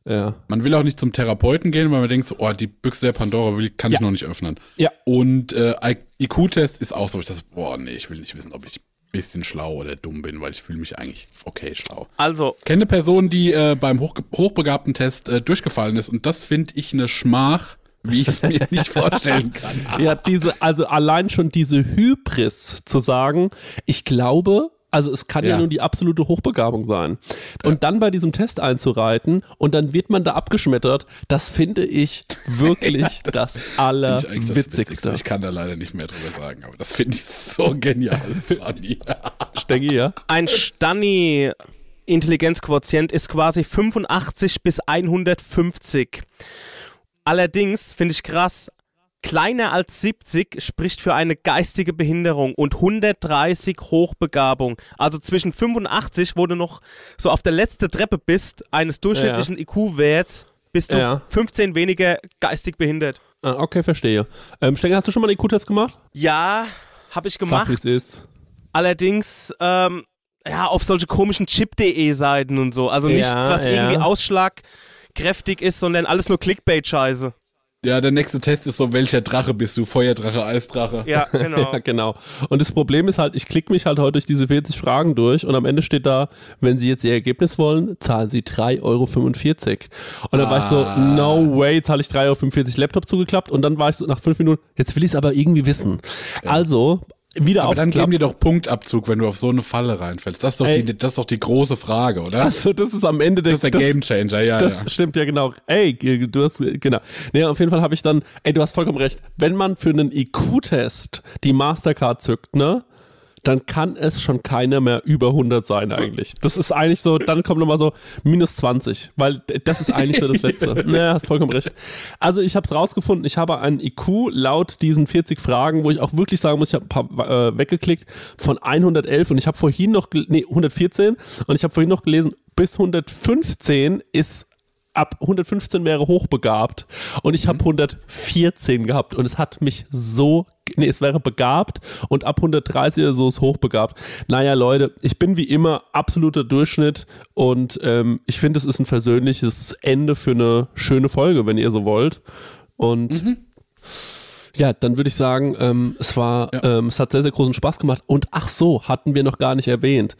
Ja. man will auch nicht zum Therapeuten gehen, weil man denkt so, oh, die Büchse der Pandora will, kann ich Ja. noch nicht öffnen. Ja. Und äh, IQ-Test ist auch so, ich das, boah, nee, ich will nicht wissen, ob ich ein bisschen schlau oder dumm bin, weil ich fühle mich eigentlich okay schlau. Also, Ich kenne eine Person, die äh, beim Hoch hochbegabten Test äh, durchgefallen ist und das finde ich eine Schmach, wie ich es mir [laughs] nicht vorstellen kann. Ja, diese, also allein schon diese Hybris zu sagen, ich glaube, also es kann ja, Ja. nur die absolute Hochbegabung sein. Und dann bei diesem Test einzureiten und dann wird man da abgeschmettert, das finde ich wirklich [laughs] das ich eigentlich das Allerwitzigste. Ich kann da leider nicht mehr drüber sagen, aber das finde ich so genial, [laughs] funny. Stegi, ja? ein Stani-Intelligenzquotient ist quasi 85 bis 150. Allerdings finde ich krass, kleiner als 70 spricht für eine geistige Behinderung und 130 Hochbegabung. Also zwischen 85, wo du noch so auf der letzten Treppe bist, eines durchschnittlichen IQ-Werts, bist du Ja. 15 weniger geistig behindert. Ah, okay, verstehe. Ähm, Stenger, hast du schon mal einen IQ-Test gemacht? Ja, habe ich gemacht. Sag, ist. Allerdings, ähm, ja, auf solche komischen Chip.de-Seiten und so. Also nichts, Ja, was ja. irgendwie ausschlagkräftig ist, sondern alles nur Clickbait-Scheiße. Ja, der nächste Test ist so, welcher Drache bist du? Feuerdrache, Eisdrache? Ja, [laughs] genau. Ja, genau. Und das Problem ist halt, ich klicke mich halt heute durch diese 40 Fragen durch und am Ende steht da, wenn Sie jetzt Ihr Ergebnis wollen, zahlen Sie 3,45 Euro. Und dann war ich so, Ah. no way, zahle ich 3,45 Euro Laptop zugeklappt und dann war ich so nach fünf Minuten, jetzt will ich es aber irgendwie wissen. Also, wieder Aber dann geben die doch Punktabzug, wenn du auf so eine Falle reinfällst. Das ist doch, Ey. die, das ist doch die große Frage, oder? Also, das ist am Ende der, das ist der Gamechanger, ja, Das ja. stimmt ja genau. Ey, du hast genau. Nee, auf jeden Fall habe ich dann, ey, du hast vollkommen recht. Wenn man für einen IQ-Test die Mastercard zückt, ne? Dann kann es schon keiner mehr über 100 sein eigentlich. Das ist eigentlich so, dann kommt nochmal so minus 20, weil das ist eigentlich so das Letzte. [laughs] naja, hast vollkommen recht. Also ich habe es rausgefunden, ich habe einen IQ laut diesen 40 Fragen, wo ich auch wirklich sagen muss, ich habe ein paar äh, weggeklickt, von 111 und ich habe vorhin noch, nee, 114 und ich habe vorhin noch gelesen, bis 115 ist ab 115 wäre hochbegabt und ich habe 114 gehabt und es hat mich so nee, es wäre begabt und ab 130 oder so ist hochbegabt. Naja, Leute, ich bin wie immer absoluter Durchschnitt und ähm, ich finde, es ist ein versöhnliches Ende für eine schöne Folge, wenn ihr so wollt. Und ja, dann würde ich sagen, ähm, es war, Ja. ähm, es hat sehr, sehr großen Spaß gemacht. Und ach so, hatten wir noch gar nicht erwähnt.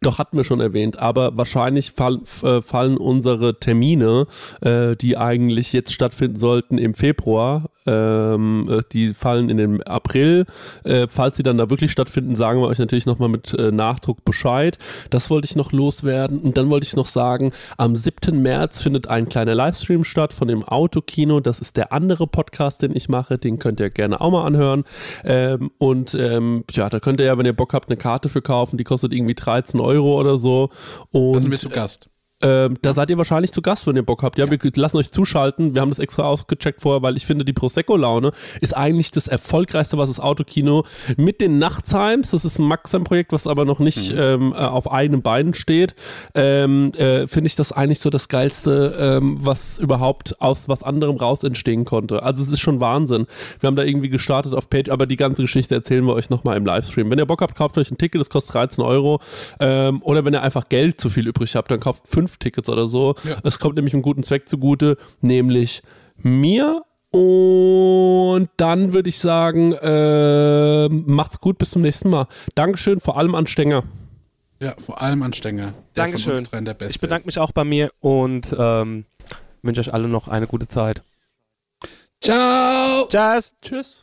Doch hatten wir schon erwähnt, aber wahrscheinlich fall, äh, fallen unsere Termine, äh, die eigentlich jetzt stattfinden sollten im Februar, ähm, äh, die fallen in den April. Äh, falls sie dann da wirklich stattfinden, sagen wir euch natürlich nochmal mit äh, Nachdruck Bescheid. Das wollte ich noch loswerden. Und dann wollte ich noch sagen, am 7. März findet ein kleiner Livestream statt von dem Autokino. Das ist der andere Podcast, den ich mache. Den könnt ihr gerne auch mal anhören. Ähm, und ähm, ja, da könnt ihr ja, wenn ihr Bock habt, eine Karte für kaufen. Die kostet irgendwie 13 Euro oder so. Und Da sind wir zu Gast. Ähm, da seid ihr wahrscheinlich zu Gast, wenn ihr Bock habt. Ja, wir lassen euch zuschalten. Wir haben das extra ausgecheckt vorher, weil ich finde, die Prosecco-Laune ist eigentlich das erfolgreichste, was das Autokino mit den Nachttimes, das ist ein Maxim-Projekt, was aber noch nicht ähm, äh, auf einem Bein steht, ähm, äh, finde ich das eigentlich so das Geilste, ähm, was überhaupt aus was anderem raus entstehen konnte. Also es ist schon Wahnsinn. Wir haben da irgendwie gestartet auf Page, aber die ganze Geschichte erzählen wir euch nochmal im Livestream. Wenn ihr Bock habt, kauft euch ein Ticket, das kostet 13 Euro. Ähm, oder wenn ihr einfach Geld zu viel übrig habt, dann kauft 15 fünf Tickets oder so. Ja. Es kommt nämlich einem guten Zweck zugute, nämlich mir. Und dann würde ich sagen, äh, macht's gut, bis zum nächsten Mal. Dankeschön, vor allem an Stenger. Ja, vor allem an Stenger. Der von Dankeschön. uns dreien der Beste Ich bedanke mich auch bei mir und ähm, wünsche euch alle noch eine gute Zeit. Ciao! Tschüss. Tschüss.